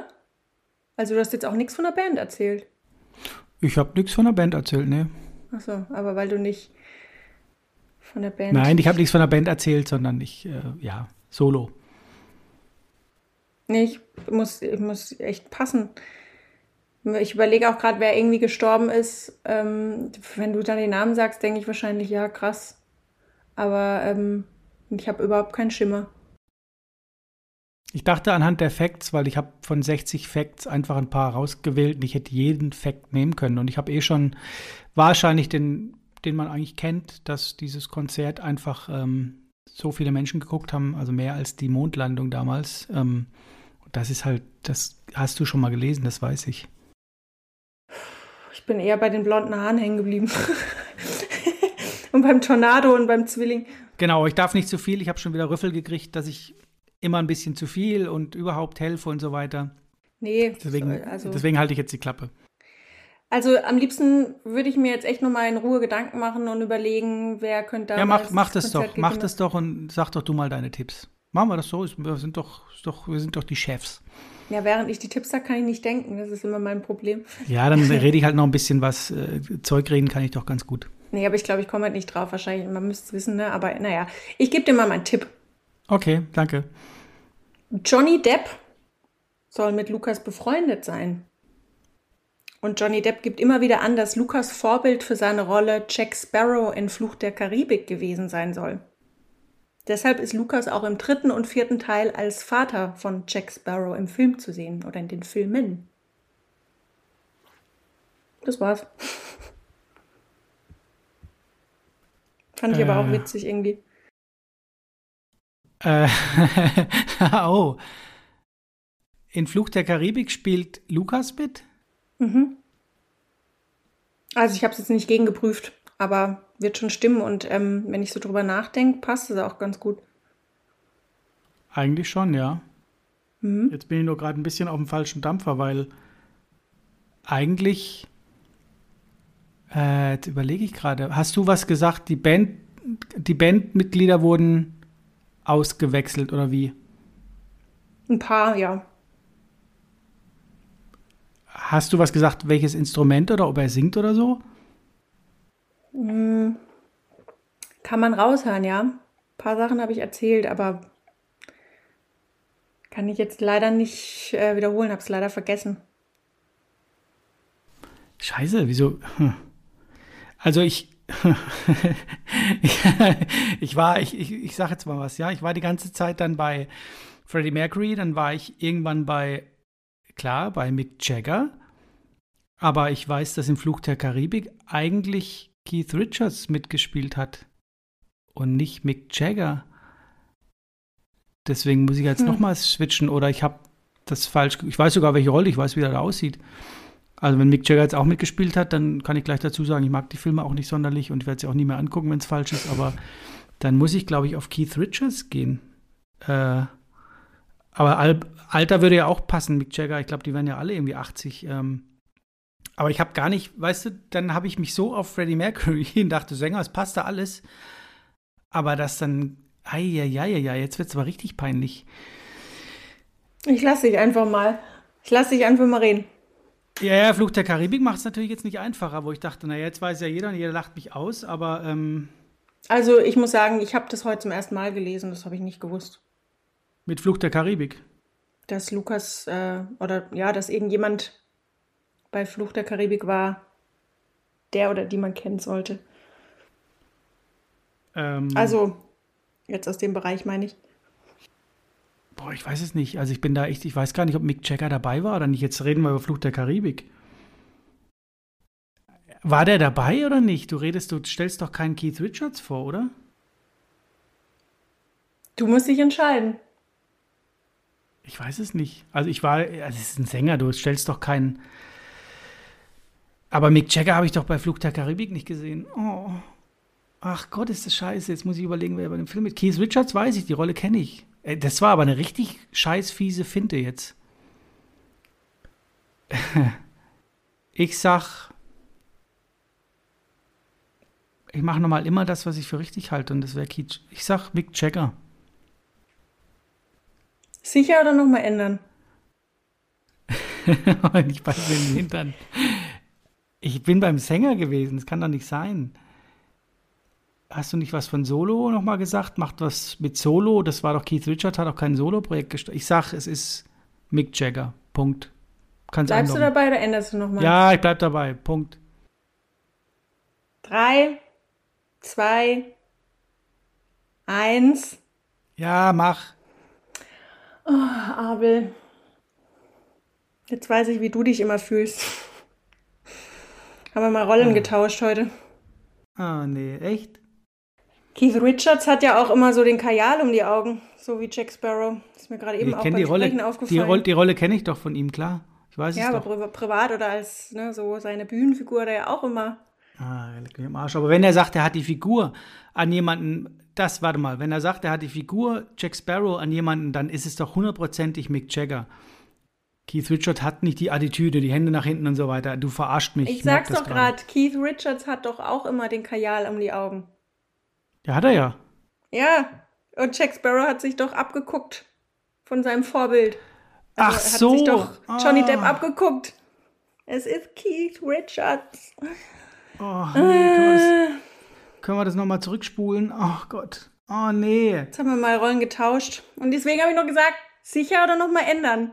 Speaker 1: Also du hast jetzt auch nichts von der Band erzählt.
Speaker 2: Ich habe nichts von der Band erzählt, ne.
Speaker 1: Achso, aber weil du nicht von der Band.
Speaker 2: Nein, ich habe nichts von der Band erzählt, sondern ich, äh, ja, solo.
Speaker 1: Nee, ich muss, ich muss echt passen. Ich überlege auch gerade, wer irgendwie gestorben ist. Ähm, wenn du dann den Namen sagst, denke ich wahrscheinlich, ja, krass. Aber ähm, ich habe überhaupt keinen Schimmer.
Speaker 2: Ich dachte anhand der Facts, weil ich habe von 60 Facts einfach ein paar rausgewählt und ich hätte jeden Fact nehmen können. Und ich habe eh schon wahrscheinlich den, den man eigentlich kennt, dass dieses Konzert einfach ähm, so viele Menschen geguckt haben, also mehr als die Mondlandung damals. Ähm, das ist halt, das hast du schon mal gelesen, das weiß ich.
Speaker 1: Ich bin eher bei den blonden Haaren hängen geblieben. [laughs] und beim Tornado und beim Zwilling.
Speaker 2: Genau, ich darf nicht zu viel. Ich habe schon wieder Rüffel gekriegt, dass ich immer ein bisschen zu viel und überhaupt helfe und so weiter.
Speaker 1: Nee,
Speaker 2: deswegen, also, deswegen halte ich jetzt die Klappe.
Speaker 1: Also am liebsten würde ich mir jetzt echt nochmal in Ruhe Gedanken machen und überlegen, wer könnte da.
Speaker 2: Ja, mach, mach das doch, mach das doch und sag doch du mal deine Tipps. Machen wir das so, wir sind doch, doch, wir sind doch die Chefs.
Speaker 1: Ja, während ich die Tipps sage, kann ich nicht denken. Das ist immer mein Problem.
Speaker 2: Ja, dann [laughs] rede ich halt noch ein bisschen was. Äh, Zeug reden kann ich doch ganz gut.
Speaker 1: Nee, aber ich glaube, ich komme halt nicht drauf. Wahrscheinlich, man müsste es wissen, ne? Aber naja, ich gebe dir mal meinen Tipp.
Speaker 2: Okay, danke.
Speaker 1: Johnny Depp soll mit Lukas befreundet sein. Und Johnny Depp gibt immer wieder an, dass Lukas Vorbild für seine Rolle Jack Sparrow in Fluch der Karibik gewesen sein soll. Deshalb ist Lukas auch im dritten und vierten Teil als Vater von Jack Sparrow im Film zu sehen oder in den Filmen. Das war's. [laughs] Fand ich äh, aber auch äh. witzig irgendwie.
Speaker 2: Äh, [laughs] oh. In Fluch der Karibik spielt Lukas mit? Mhm.
Speaker 1: Also ich habe es jetzt nicht gegengeprüft, aber wird schon stimmen. Und ähm, wenn ich so drüber nachdenke, passt es auch ganz gut.
Speaker 2: Eigentlich schon, ja. Mhm. Jetzt bin ich nur gerade ein bisschen auf dem falschen Dampfer, weil eigentlich, äh, jetzt überlege ich gerade, hast du was gesagt, die Band, die Bandmitglieder wurden ausgewechselt oder wie?
Speaker 1: Ein paar, ja.
Speaker 2: Hast du was gesagt, welches Instrument oder ob er singt oder so?
Speaker 1: Hm. Kann man raushören, ja. Ein paar Sachen habe ich erzählt, aber kann ich jetzt leider nicht äh, wiederholen, habe es leider vergessen.
Speaker 2: Scheiße, wieso? Hm. [laughs] Also ich, [laughs] ich war, ich, ich, ich sage jetzt mal was, ja, ich war die ganze Zeit dann bei Freddie Mercury, dann war ich irgendwann bei, klar, bei Mick Jagger, aber ich weiß, dass im Fluch der Karibik eigentlich Keith Richards mitgespielt hat und nicht Mick Jagger. Deswegen muss ich jetzt hm. nochmal switchen oder ich habe das falsch, ich weiß sogar, welche Rolle, ich weiß, wie er da aussieht. Also wenn Mick Jagger jetzt auch mitgespielt hat, dann kann ich gleich dazu sagen, ich mag die Filme auch nicht sonderlich und werde sie auch nie mehr angucken, wenn es falsch ist. Aber dann muss ich, glaube ich, auf Keith Richards gehen. Äh, aber Al Alter würde ja auch passen, Mick Jagger. Ich glaube, die werden ja alle irgendwie 80. Ähm, aber ich habe gar nicht, weißt du, dann habe ich mich so auf Freddie Mercury [laughs] und dachte, Sänger, es passt da alles. Aber das dann, ja, ja, ja, jetzt wird es aber richtig peinlich.
Speaker 1: Ich lasse dich einfach mal. Ich lasse dich einfach mal reden.
Speaker 2: Ja, ja, Fluch der Karibik macht es natürlich jetzt nicht einfacher, wo ich dachte, naja, jetzt weiß ja jeder und jeder lacht mich aus, aber. Ähm,
Speaker 1: also, ich muss sagen, ich habe das heute zum ersten Mal gelesen, das habe ich nicht gewusst.
Speaker 2: Mit Fluch der Karibik?
Speaker 1: Dass Lukas, äh, oder ja, dass irgendjemand bei Fluch der Karibik war, der oder die man kennen sollte. Ähm, also, jetzt aus dem Bereich meine ich.
Speaker 2: Boah, ich weiß es nicht. Also ich bin da echt, ich weiß gar nicht, ob Mick Jagger dabei war oder nicht. Jetzt reden wir über Fluch der Karibik. War der dabei oder nicht? Du redest, du stellst doch keinen Keith Richards vor, oder?
Speaker 1: Du musst dich entscheiden.
Speaker 2: Ich weiß es nicht. Also ich war, also es ist ein Sänger, du stellst doch keinen. Aber Mick Jagger habe ich doch bei Fluch der Karibik nicht gesehen. Oh. Ach Gott, ist das scheiße. Jetzt muss ich überlegen, wer bei dem Film mit. Keith Richards weiß ich, die Rolle kenne ich. Äh, das war aber eine richtig scheiß fiese Finte jetzt. [laughs] Ich sag, ich mache nochmal immer das, was ich für richtig halte, und das wäre Keith. Ich sag Mick Jagger.
Speaker 1: Sicher oder nochmal ändern? [laughs]
Speaker 2: ich beiße den Hintern. Ich bin beim Sänger gewesen, das kann doch nicht sein. Hast du nicht was von Solo nochmal gesagt? Macht was mit Solo? Das war doch Keith Richards, hat auch kein Solo-Projekt gestartet. Ich sag, es ist Mick Jagger. Punkt.
Speaker 1: Kannst Bleibst einloggen. du dabei oder änderst du nochmal?
Speaker 2: Ja, ich bleib dabei. Punkt.
Speaker 1: Drei, zwei, eins.
Speaker 2: Ja, mach.
Speaker 1: Oh, Abel. Jetzt weiß ich, wie du dich immer fühlst. Haben wir mal Rollen oh. getauscht heute.
Speaker 2: Ah, nee, echt?
Speaker 1: Keith Richards hat ja auch immer so den Kajal um die Augen, so wie Jack Sparrow. Das ist mir gerade eben ich auch beim
Speaker 2: die Rolle, aufgefallen. Die, Rolle, die Rolle kenne ich doch von ihm, klar. Ich weiß
Speaker 1: ja,
Speaker 2: es
Speaker 1: aber
Speaker 2: doch.
Speaker 1: privat oder als ne, so seine Bühnenfigur, der ja auch immer.
Speaker 2: Ah, im Arsch. Aber wenn er sagt, er hat die Figur an jemanden, das, warte mal, wenn er sagt, er hat die Figur Jack Sparrow an jemanden, dann ist es doch hundertprozentig Mick Jagger. Keith Richards hat nicht die Attitüde, die Hände nach hinten und so weiter. Du verarscht mich.
Speaker 1: Ich, ich sag's doch gerade, Keith Richards hat doch auch immer den Kajal um die Augen.
Speaker 2: Ja, hat er ja.
Speaker 1: Ja, und Jack Sparrow hat sich doch abgeguckt von seinem Vorbild.
Speaker 2: Also Ach so. Hat sich
Speaker 1: doch Johnny ah. Depp abgeguckt. Es ist Keith Richards.
Speaker 2: Oh, nee, äh. können, wir das, nochmal zurückspulen? Oh Gott. Oh nee.
Speaker 1: Jetzt haben wir mal Rollen getauscht. Und deswegen habe ich noch gesagt, sicher oder nochmal ändern.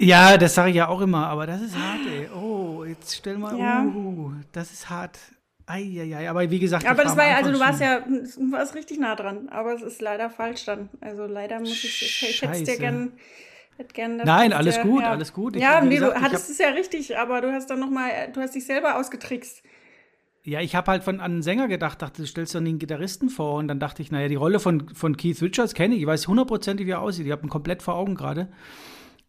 Speaker 2: Ja, das sage ich ja auch immer, aber das ist hart, ey. Oh, jetzt stell mal, ja. uh, das ist hart. Eieiei, aber wie gesagt.
Speaker 1: Aber das war ja, also du warst ja, du warst richtig nah dran, aber es ist leider falsch dann. Also leider muss ich, ich, ich hätte es dir gern. Hätte gern
Speaker 2: Nein, alles der, gut, ja. alles gut.
Speaker 1: Ich, ja, nee, gesagt, du hattest es ja richtig, aber du hast dann nochmal, du hast dich selber ausgetrickst.
Speaker 2: Ja, ich habe halt von an einen Sänger gedacht, dachte, du stellst doch einen Gitarristen vor. Und dann dachte ich, naja, die Rolle von, von Keith Richards kenne ich. Ich weiß hundertprozentig, wie er aussieht. Ich habe ihn komplett vor Augen gerade.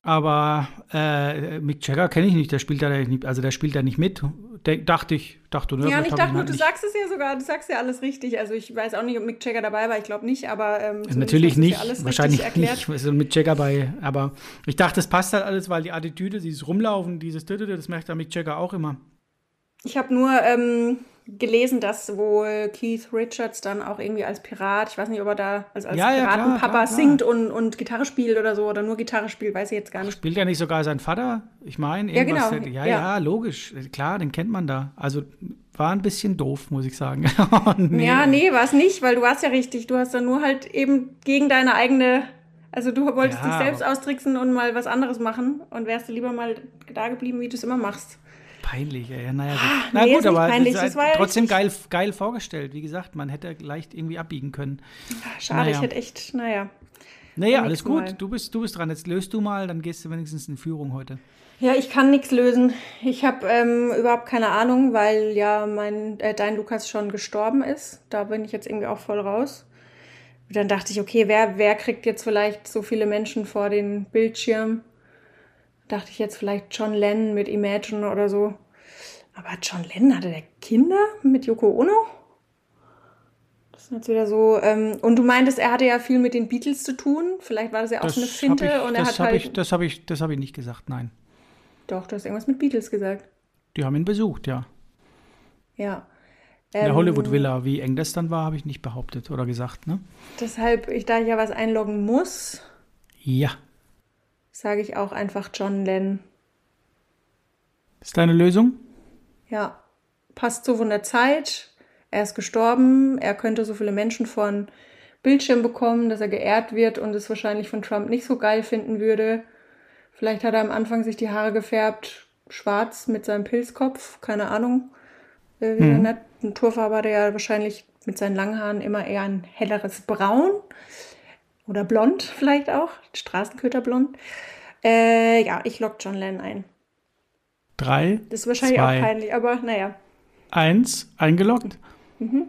Speaker 2: Aber äh, Mick Jagger kenne ich nicht, der spielt da nicht, also der spielt da nicht mit. De dachte ich, dachte
Speaker 1: ne, Ja, ich dachte nur, halt du sagst es ja sogar, du sagst ja alles richtig. Also ich weiß auch nicht, ob Mick Jagger dabei war, ich glaube nicht, aber ähm,
Speaker 2: natürlich nicht, ja wahrscheinlich nicht. Ist Mick Jagger bei, aber ich dachte, es passt halt alles, weil die Attitüde, dieses Rumlaufen, dieses das merkt der Mick Jagger auch immer.
Speaker 1: Ich habe nur ähm, gelesen, dass wohl Keith Richards dann auch irgendwie als Pirat, ich weiß nicht, ob er da als, als ja, Piratenpapa ja, singt und, und Gitarre spielt oder so oder nur Gitarre spielt, weiß ich jetzt gar nicht.
Speaker 2: Spielt ja nicht sogar sein Vater? Ich meine,
Speaker 1: ja, genau.
Speaker 2: ja, ja, ja, logisch, klar, den kennt man da. Also war ein bisschen doof, muss ich sagen. [laughs]
Speaker 1: nee. Ja, nee, war es nicht, weil du warst ja richtig. Du hast dann nur halt eben gegen deine eigene, also du wolltest dich selbst austricksen und mal was anderes machen und wärst du lieber mal da geblieben, wie du es immer machst.
Speaker 2: Peinlich, ja. Naja, ah, Na nee, gut, aber peinlich. Das war trotzdem geil, geil vorgestellt. Wie gesagt, man hätte leicht irgendwie abbiegen können.
Speaker 1: Schade, naja. ich hätte echt, naja.
Speaker 2: Naja, alles gut. Du bist, du bist dran. Jetzt löst du mal, dann gehst du wenigstens in Führung heute.
Speaker 1: Ja, ich kann nichts lösen. Ich habe ähm, überhaupt keine Ahnung, weil ja mein äh, dein Lukas schon gestorben ist. Da bin ich jetzt irgendwie auch voll raus. Und dann dachte ich, okay, wer, wer kriegt jetzt vielleicht so viele Menschen vor den Bildschirm? Dachte ich jetzt vielleicht John Lennon mit Imagine oder so. Aber John Lennon hatte der Kinder mit Yoko Ono? Das ist jetzt wieder so. Ähm, und du meintest, er hatte ja viel mit den Beatles zu tun. Vielleicht war das ja auch das so eine Finte. Ich, und er
Speaker 2: hat
Speaker 1: halt.
Speaker 2: Ich, das habe ich, hab ich nicht gesagt, nein.
Speaker 1: Doch, du hast irgendwas mit Beatles gesagt.
Speaker 2: Die haben ihn besucht, ja.
Speaker 1: Ja.
Speaker 2: In der ähm, Hollywood Villa, wie eng das dann war, habe ich nicht behauptet oder gesagt, ne?
Speaker 1: Deshalb, ich, da ich ja was einloggen muss.
Speaker 2: Ja
Speaker 1: sage ich auch einfach John Lennon.
Speaker 2: Ist deine Lösung?
Speaker 1: Ja, passt so von der Zeit. Er ist gestorben, er könnte so viele Menschen von Bildschirm bekommen, dass er geehrt wird und es wahrscheinlich von Trump nicht so geil finden würde. Vielleicht hat er am Anfang sich die Haare gefärbt, schwarz mit seinem Pilzkopf, keine Ahnung. Äh, wie mhm. Naturfarbe hat er ja wahrscheinlich mit seinen langen Haaren immer eher ein helleres Braun. Oder blond vielleicht auch. Straßenköterblond. Äh, ja, ich lock John Lennon ein.
Speaker 2: Drei.
Speaker 1: Das ist wahrscheinlich zwei, auch peinlich, aber naja.
Speaker 2: Eins, eingeloggt. Mhm.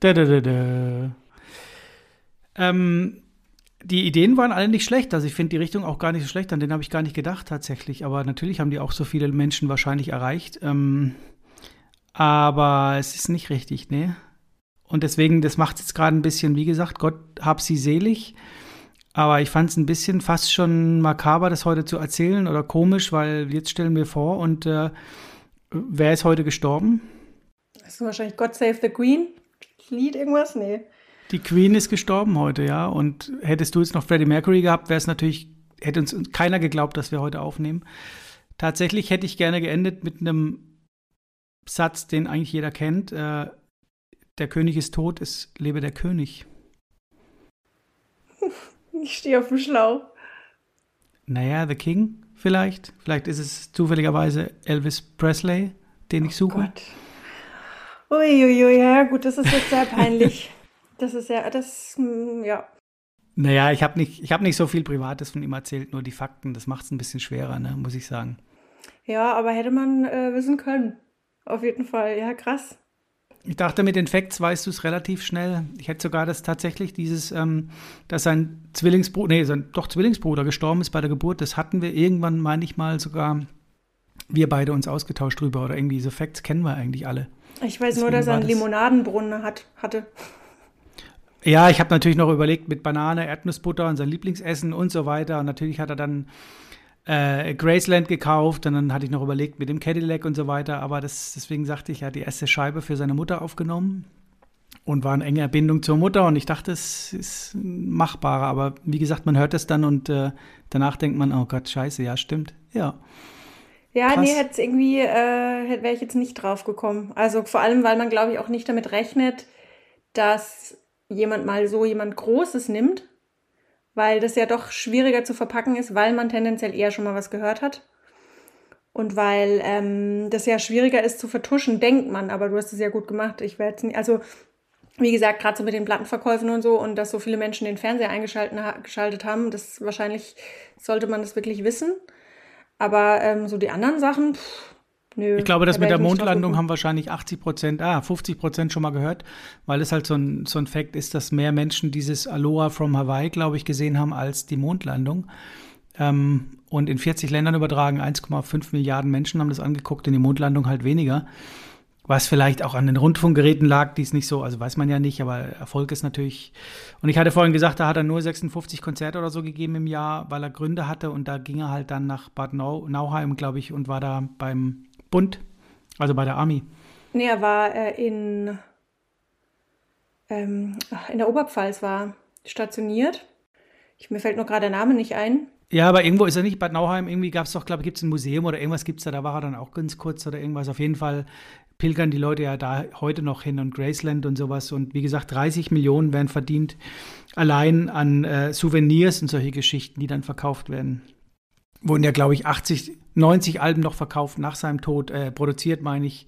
Speaker 2: Da, da, da, da. Ähm, die Ideen waren alle nicht schlecht. Also ich finde die Richtung auch gar nicht so schlecht. An den habe ich gar nicht gedacht tatsächlich. Aber natürlich haben die auch so viele Menschen wahrscheinlich erreicht. Ähm, aber es ist nicht richtig, ne? Und deswegen, das macht es jetzt gerade ein bisschen, wie gesagt, Gott hab sie selig. Aber ich fand es ein bisschen fast schon makaber, das heute zu erzählen oder komisch, weil jetzt stellen wir vor und äh, wer ist heute gestorben?
Speaker 1: Das ist wahrscheinlich God Save the Queen. Lied irgendwas? Nee.
Speaker 2: Die Queen ist gestorben heute, ja. Und hättest du jetzt noch Freddie Mercury gehabt, wäre es natürlich, hätte uns keiner geglaubt, dass wir heute aufnehmen. Tatsächlich hätte ich gerne geendet mit einem Satz, den eigentlich jeder kennt. Äh, der König ist tot, es lebe der König. [laughs]
Speaker 1: Ich stehe auf dem Schlauch.
Speaker 2: Naja, The King vielleicht. Vielleicht ist es zufälligerweise Elvis Presley, den ich suche. Oh Gott.
Speaker 1: Uiuiui, ja gut, das ist jetzt sehr peinlich. [laughs] das ist ja, das, hm, ja.
Speaker 2: Naja, ich habe nicht, hab nicht so viel Privates von ihm erzählt, nur die Fakten. Das macht es ein bisschen schwerer, ne, muss ich sagen.
Speaker 1: Ja, aber hätte man äh, wissen können. Auf jeden Fall, ja, krass.
Speaker 2: Ich dachte, mit den Facts weißt du es relativ schnell. Ich hätte sogar das tatsächlich dieses, ähm, dass sein Zwillingsbruder, nee, sein doch Zwillingsbruder gestorben ist bei der Geburt, das hatten wir irgendwann, meine ich mal, sogar wir beide uns ausgetauscht drüber. Oder irgendwie diese Facts kennen wir eigentlich alle.
Speaker 1: Ich weiß Deswegen nur, dass er einen Limonadenbrunnen hat, hatte.
Speaker 2: Ja, ich habe natürlich noch überlegt mit Banane, Erdnussbutter und sein Lieblingsessen und so weiter. Und natürlich hat er dann äh, Graceland gekauft und dann hatte ich noch überlegt mit dem Cadillac und so weiter, aber das, deswegen sagte ich, er hat die erste Scheibe für seine Mutter aufgenommen und war eine enge Erbindung zur Mutter und ich dachte, es ist machbarer, aber wie gesagt, man hört es dann und äh, danach denkt man, oh Gott, scheiße, ja, stimmt, ja.
Speaker 1: Ja, Krass. nee, hätte irgendwie, äh, wäre ich jetzt nicht drauf gekommen. Also vor allem, weil man, glaube ich, auch nicht damit rechnet, dass jemand mal so jemand Großes nimmt weil das ja doch schwieriger zu verpacken ist, weil man tendenziell eher schon mal was gehört hat. Und weil ähm, das ja schwieriger ist zu vertuschen, denkt man, aber du hast es ja gut gemacht. Ich werde nicht, also wie gesagt, gerade so mit den Plattenverkäufen und so und dass so viele Menschen den Fernseher eingeschaltet haben, das wahrscheinlich sollte man das wirklich wissen. Aber ähm, so die anderen Sachen, pff,
Speaker 2: Nö, ich glaube, das mit der Mondlandung haben wahrscheinlich 80 Prozent, ah, 50 Prozent schon mal gehört, weil es halt so ein, so ein Fakt ist, dass mehr Menschen dieses Aloha from Hawaii, glaube ich, gesehen haben als die Mondlandung. Ähm, und in 40 Ländern übertragen 1,5 Milliarden Menschen haben das angeguckt, in die Mondlandung halt weniger. Was vielleicht auch an den Rundfunkgeräten lag, die es nicht so, also weiß man ja nicht, aber Erfolg ist natürlich. Und ich hatte vorhin gesagt, da hat er nur 56 Konzerte oder so gegeben im Jahr, weil er Gründe hatte und da ging er halt dann nach Bad Nauheim, glaube ich, und war da beim Bund, also bei der Army.
Speaker 1: Nee, er war äh, in, ähm, in der Oberpfalz war stationiert. Ich, mir fällt nur gerade der Name nicht ein.
Speaker 2: Ja, aber irgendwo ist er nicht, Bad Nauheim, irgendwie gab es doch, glaube ich, gibt es ein Museum oder irgendwas gibt es da, da war er dann auch ganz kurz oder irgendwas. Auf jeden Fall pilgern die Leute ja da heute noch hin und Graceland und sowas. Und wie gesagt, 30 Millionen werden verdient allein an äh, Souvenirs und solche Geschichten, die dann verkauft werden. Wurden ja, glaube ich, 80, 90 Alben noch verkauft nach seinem Tod, äh, produziert, meine ich.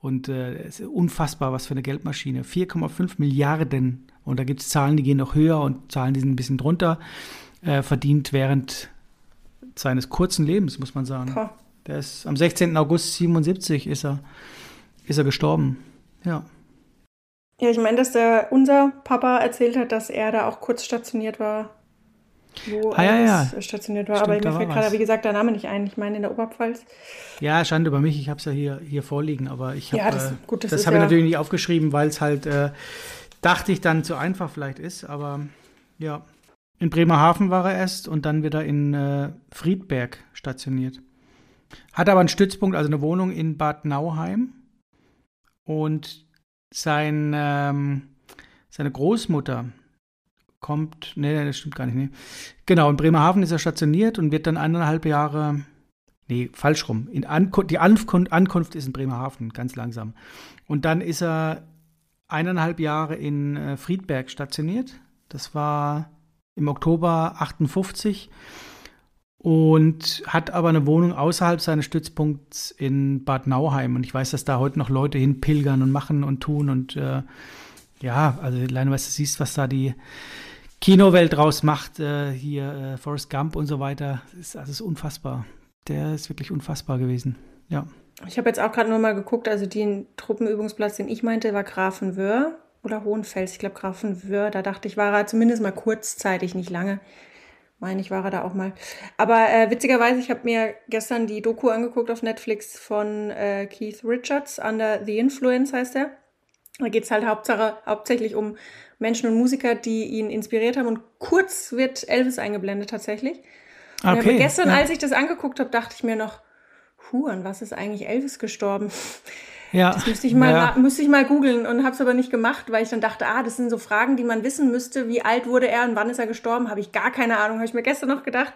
Speaker 2: Und äh, es ist unfassbar, was für eine Geldmaschine. 4,5 Milliarden. Und da gibt es Zahlen, die gehen noch höher und Zahlen, die sind ein bisschen drunter äh, verdient während seines kurzen Lebens, muss man sagen. Der ist am 16. August 77 ist er, ist er gestorben. Ja.
Speaker 1: Ja, ich meine, dass der unser Papa erzählt hat, dass er da auch kurz stationiert war. Wo ah, ja, ja. stationiert war. Stimmt, Aber mir fällt gerade, wie gesagt, der Name nicht ein. Ich meine in der Oberpfalz.
Speaker 2: Ja, Schande über mich. Ich habe es ja hier, hier vorliegen. Aber ich habe ja, das, äh, das, das habe ja ich natürlich nicht aufgeschrieben, weil es halt, äh, dachte ich, dann zu einfach vielleicht ist. Aber ja. In Bremerhaven war er erst und dann wieder in äh, Friedberg stationiert. Hat aber einen Stützpunkt, also eine Wohnung in Bad Nauheim. Und sein, ähm, seine Großmutter kommt, nee, das stimmt gar nicht, nee. Genau, in Bremerhaven ist er stationiert und wird dann eineinhalb Jahre, nee, falsch rum. In Ankunft, die Ankunft, Ankunft ist in Bremerhaven, ganz langsam. Und dann ist er eineinhalb Jahre in äh, Friedberg stationiert. Das war im Oktober 58 und hat aber eine Wohnung außerhalb seines Stützpunkts in Bad Nauheim. Und ich weiß, dass da heute noch Leute hinpilgern und machen und tun. Und äh, ja, also alleine, was du siehst, was da die Kinowelt draus macht, äh, hier äh, Forrest Gump und so weiter, ist alles unfassbar. Der ist wirklich unfassbar gewesen. Ja.
Speaker 1: Ich habe jetzt auch gerade nur mal geguckt, also den Truppenübungsplatz, den ich meinte, war Grafenwöhr oder Hohenfels, ich glaube Grafenwöhr, da dachte ich, war er zumindest mal kurzzeitig, nicht lange. Meine ich, war er da auch mal. Aber äh, witzigerweise, ich habe mir gestern die Doku angeguckt auf Netflix von äh, Keith Richards, Under the Influence heißt er. Da geht es halt Hauptsache, hauptsächlich um Menschen und Musiker, die ihn inspiriert haben. Und kurz wird Elvis eingeblendet tatsächlich. Okay, gestern, ja. als ich das angeguckt habe, dachte ich mir noch, hu, an was ist eigentlich Elvis gestorben? Ja. Das müsste ich mal, ja. müsste ich mal googeln und habe es aber nicht gemacht, weil ich dann dachte, ah, das sind so Fragen, die man wissen müsste. Wie alt wurde er und wann ist er gestorben? Habe ich gar keine Ahnung, habe ich mir gestern noch gedacht.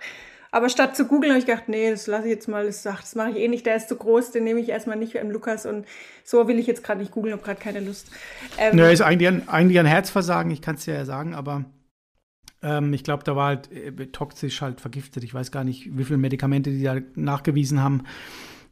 Speaker 1: Aber statt zu googeln habe ich gedacht, nee, das lasse ich jetzt mal, das, das mache ich eh nicht, der ist zu groß, den nehme ich erstmal nicht im Lukas und so will ich jetzt gerade nicht googeln, habe gerade keine Lust.
Speaker 2: Ähm, Nö, ist eigentlich ein, eigentlich ein Herzversagen, ich kann es dir ja sagen, aber ähm, ich glaube, da war halt äh, toxisch halt vergiftet. Ich weiß gar nicht, wie viele Medikamente die da nachgewiesen haben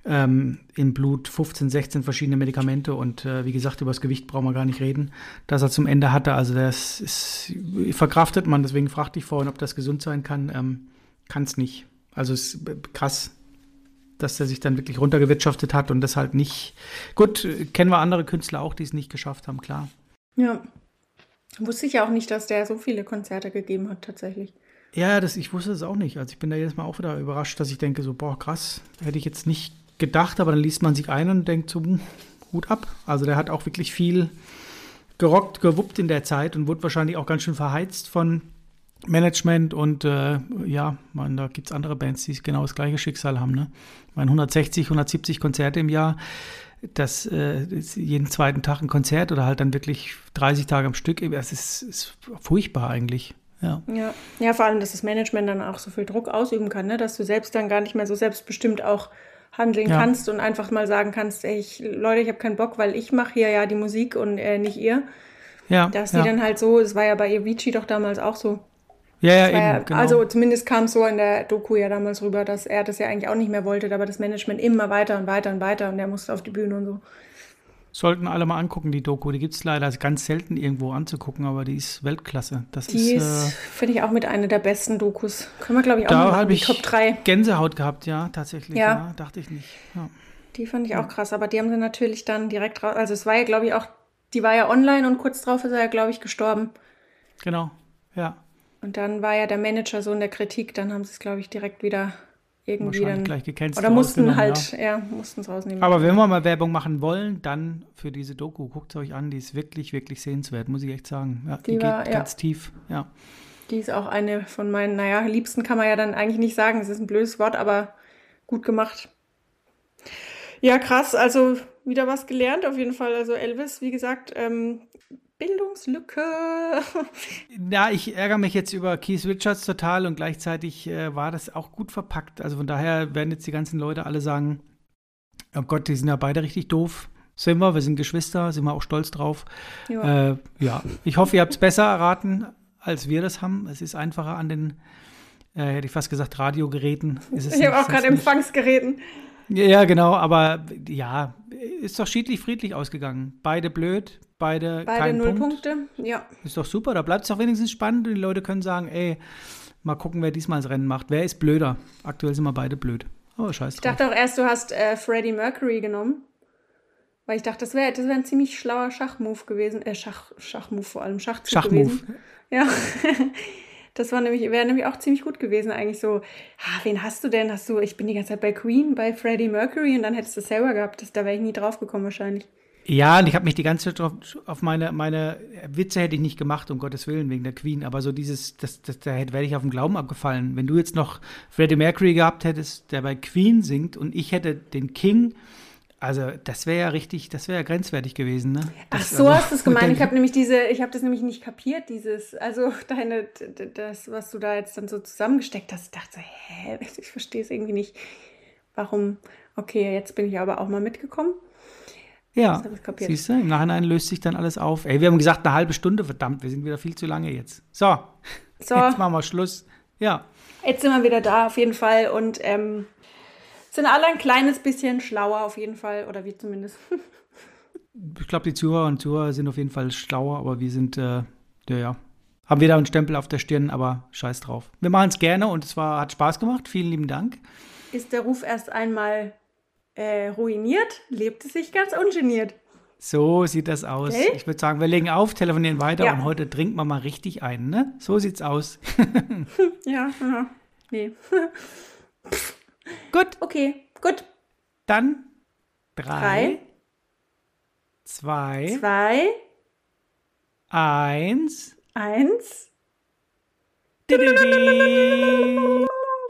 Speaker 2: ähm, im Blut 15, 16 verschiedene Medikamente und äh, wie gesagt, über das Gewicht brauchen wir gar nicht reden, dass er zum Ende hatte. Also das ist, verkraftet man, deswegen fragte ich vorhin, ob das gesund sein kann. Ähm, kann es nicht. Also es ist krass, dass er sich dann wirklich runtergewirtschaftet hat und das halt nicht. Gut, kennen wir andere Künstler auch, die es nicht geschafft haben, klar.
Speaker 1: Ja. Wusste ich ja auch nicht, dass der so viele Konzerte gegeben hat, tatsächlich.
Speaker 2: Ja, das, ich wusste es auch nicht. Also ich bin da jedes Mal auch wieder überrascht, dass ich denke, so, boah, krass, hätte ich jetzt nicht gedacht, aber dann liest man sich ein und denkt so, hm, Hut ab. Also der hat auch wirklich viel gerockt, gewuppt in der Zeit und wurde wahrscheinlich auch ganz schön verheizt von Management und äh, ja, man, da gibt es andere Bands, die genau das gleiche Schicksal haben. Ne? Ich meine, 160, 170 Konzerte im Jahr, das äh, jeden zweiten Tag ein Konzert oder halt dann wirklich 30 Tage am Stück, das ist, ist furchtbar eigentlich. Ja.
Speaker 1: ja. Ja, vor allem, dass das Management dann auch so viel Druck ausüben kann, ne? dass du selbst dann gar nicht mehr so selbstbestimmt auch handeln ja. kannst und einfach mal sagen kannst, ey, ich, Leute, ich habe keinen Bock, weil ich mache hier ja die Musik und äh, nicht ihr. Ja. Dass die ja. dann halt so, es war ja bei Avicii doch damals auch so.
Speaker 2: Ja, ja, eben, ja,
Speaker 1: genau. Also zumindest kam es so in der Doku ja damals rüber, dass er das ja eigentlich auch nicht mehr wollte, aber das Management immer weiter und weiter und weiter und er musste auf die Bühne und so.
Speaker 2: Sollten alle mal angucken, die Doku. Die gibt es leider ganz selten irgendwo anzugucken, aber die ist Weltklasse. Das
Speaker 1: die ist, äh, finde ich, auch mit einer der besten Dokus. Können wir, glaube ich, auch da
Speaker 2: mal machen, die Top 3. Gänsehaut gehabt, ja, tatsächlich. Ja. ja dachte ich nicht. Ja.
Speaker 1: Die fand ich auch krass, aber die haben sie natürlich dann direkt raus. Also es war ja, glaube ich, auch, die war ja online und kurz drauf ist er ja, glaube ich, gestorben.
Speaker 2: Genau, ja.
Speaker 1: Und dann war ja der Manager so in der Kritik, dann haben sie es, glaube ich, direkt wieder irgendwie dann.
Speaker 2: Gleich gecancelt
Speaker 1: oder mussten halt, ja, ja mussten es rausnehmen.
Speaker 2: Aber wenn wir mal Werbung machen wollen, dann für diese Doku, guckt es euch an, die ist wirklich, wirklich sehenswert, muss ich echt sagen. Ja, die, die war, geht ja. ganz tief, ja.
Speaker 1: Die ist auch eine von meinen, naja, liebsten kann man ja dann eigentlich nicht sagen, es ist ein blödes Wort, aber gut gemacht. Ja, krass, also wieder was gelernt auf jeden Fall. Also Elvis, wie gesagt, ähm, Bildungslücke. [laughs]
Speaker 2: Ja, ich ärgere mich jetzt über Keith Richards total und gleichzeitig äh, war das auch gut verpackt. Also von daher werden jetzt die ganzen Leute alle sagen, oh Gott, die sind ja beide richtig doof. Sind wir, wir sind Geschwister, sind wir auch stolz drauf. Ja, äh, ja. ich hoffe, ihr habt es besser erraten, als wir das haben. Es ist einfacher an den, äh, hätte ich fast gesagt, Radiogeräten.
Speaker 1: ich habe auch gerade Empfangsgeräten.
Speaker 2: Ja, genau, aber ja, ist doch schiedlich friedlich ausgegangen. Beide blöd, beide, beide kein null Punkt. Punkte, ja. Ist doch super, da bleibt es doch wenigstens spannend und die Leute können sagen, ey, mal gucken, wer diesmal das Rennen macht. Wer ist blöder? Aktuell sind wir beide blöd. Oh, scheiße.
Speaker 1: Ich dachte auch erst, du hast äh, Freddie Mercury genommen. Weil ich dachte, das wäre das wär ein ziemlich schlauer Schachmove gewesen. Äh, Schach, Schachmove vor allem, Schachzug Schachmove. gewesen. Ja. [laughs] Das war nämlich, wäre nämlich auch ziemlich gut gewesen, eigentlich so, ah, wen hast du denn? Hast du, ich bin die ganze Zeit bei Queen, bei Freddie Mercury und dann hättest du es selber gehabt. Das, da wäre ich nie drauf gekommen wahrscheinlich.
Speaker 2: Ja, und ich habe mich die ganze Zeit drauf, auf meine, meine Witze hätte ich nicht gemacht, um Gottes Willen, wegen der Queen. Aber so dieses, das, das, da wäre ich auf den Glauben abgefallen. Wenn du jetzt noch Freddie Mercury gehabt hättest, der bei Queen singt und ich hätte den King also das wäre ja richtig, das wäre ja grenzwertig gewesen, ne?
Speaker 1: Das, Ach so also, hast du es gemeint. Ich habe nämlich diese, ich habe das nämlich nicht kapiert, dieses, also [laughs] deine, das, was du da jetzt dann so zusammengesteckt hast. Ich dachte, hä, [laughs] ich verstehe es irgendwie nicht. Warum? Okay, jetzt bin ich aber auch mal mitgekommen.
Speaker 2: Ja, siehst du, im Nachhinein löst sich dann alles auf. Ey, wir haben gesagt, eine halbe Stunde, verdammt, wir sind wieder viel zu lange jetzt. So, so. [laughs] jetzt machen wir Schluss. Ja.
Speaker 1: Jetzt sind wir wieder da, auf jeden Fall. Und ähm, sind alle ein kleines bisschen schlauer auf jeden Fall, oder wir zumindest.
Speaker 2: ich glaube, die Zuhörer und Zuhörer sind auf jeden Fall schlauer, aber wir sind, äh, ja, ja. Haben wir da einen Stempel auf der Stirn, aber scheiß drauf. Wir machen es gerne und es war, hat Spaß gemacht. Vielen lieben Dank.
Speaker 1: Ist der Ruf erst einmal äh, ruiniert, lebt es sich ganz ungeniert.
Speaker 2: So sieht das aus. Okay. Ich würde sagen, wir legen auf, telefonieren weiter ja. und heute trinken wir mal richtig ein, ne? So sieht's aus. [laughs]
Speaker 1: ja, aha. nee. [laughs]
Speaker 2: Gut.
Speaker 1: Okay, gut.
Speaker 2: Dann drei, drei zwei,
Speaker 1: zwei,
Speaker 2: eins,
Speaker 1: eins.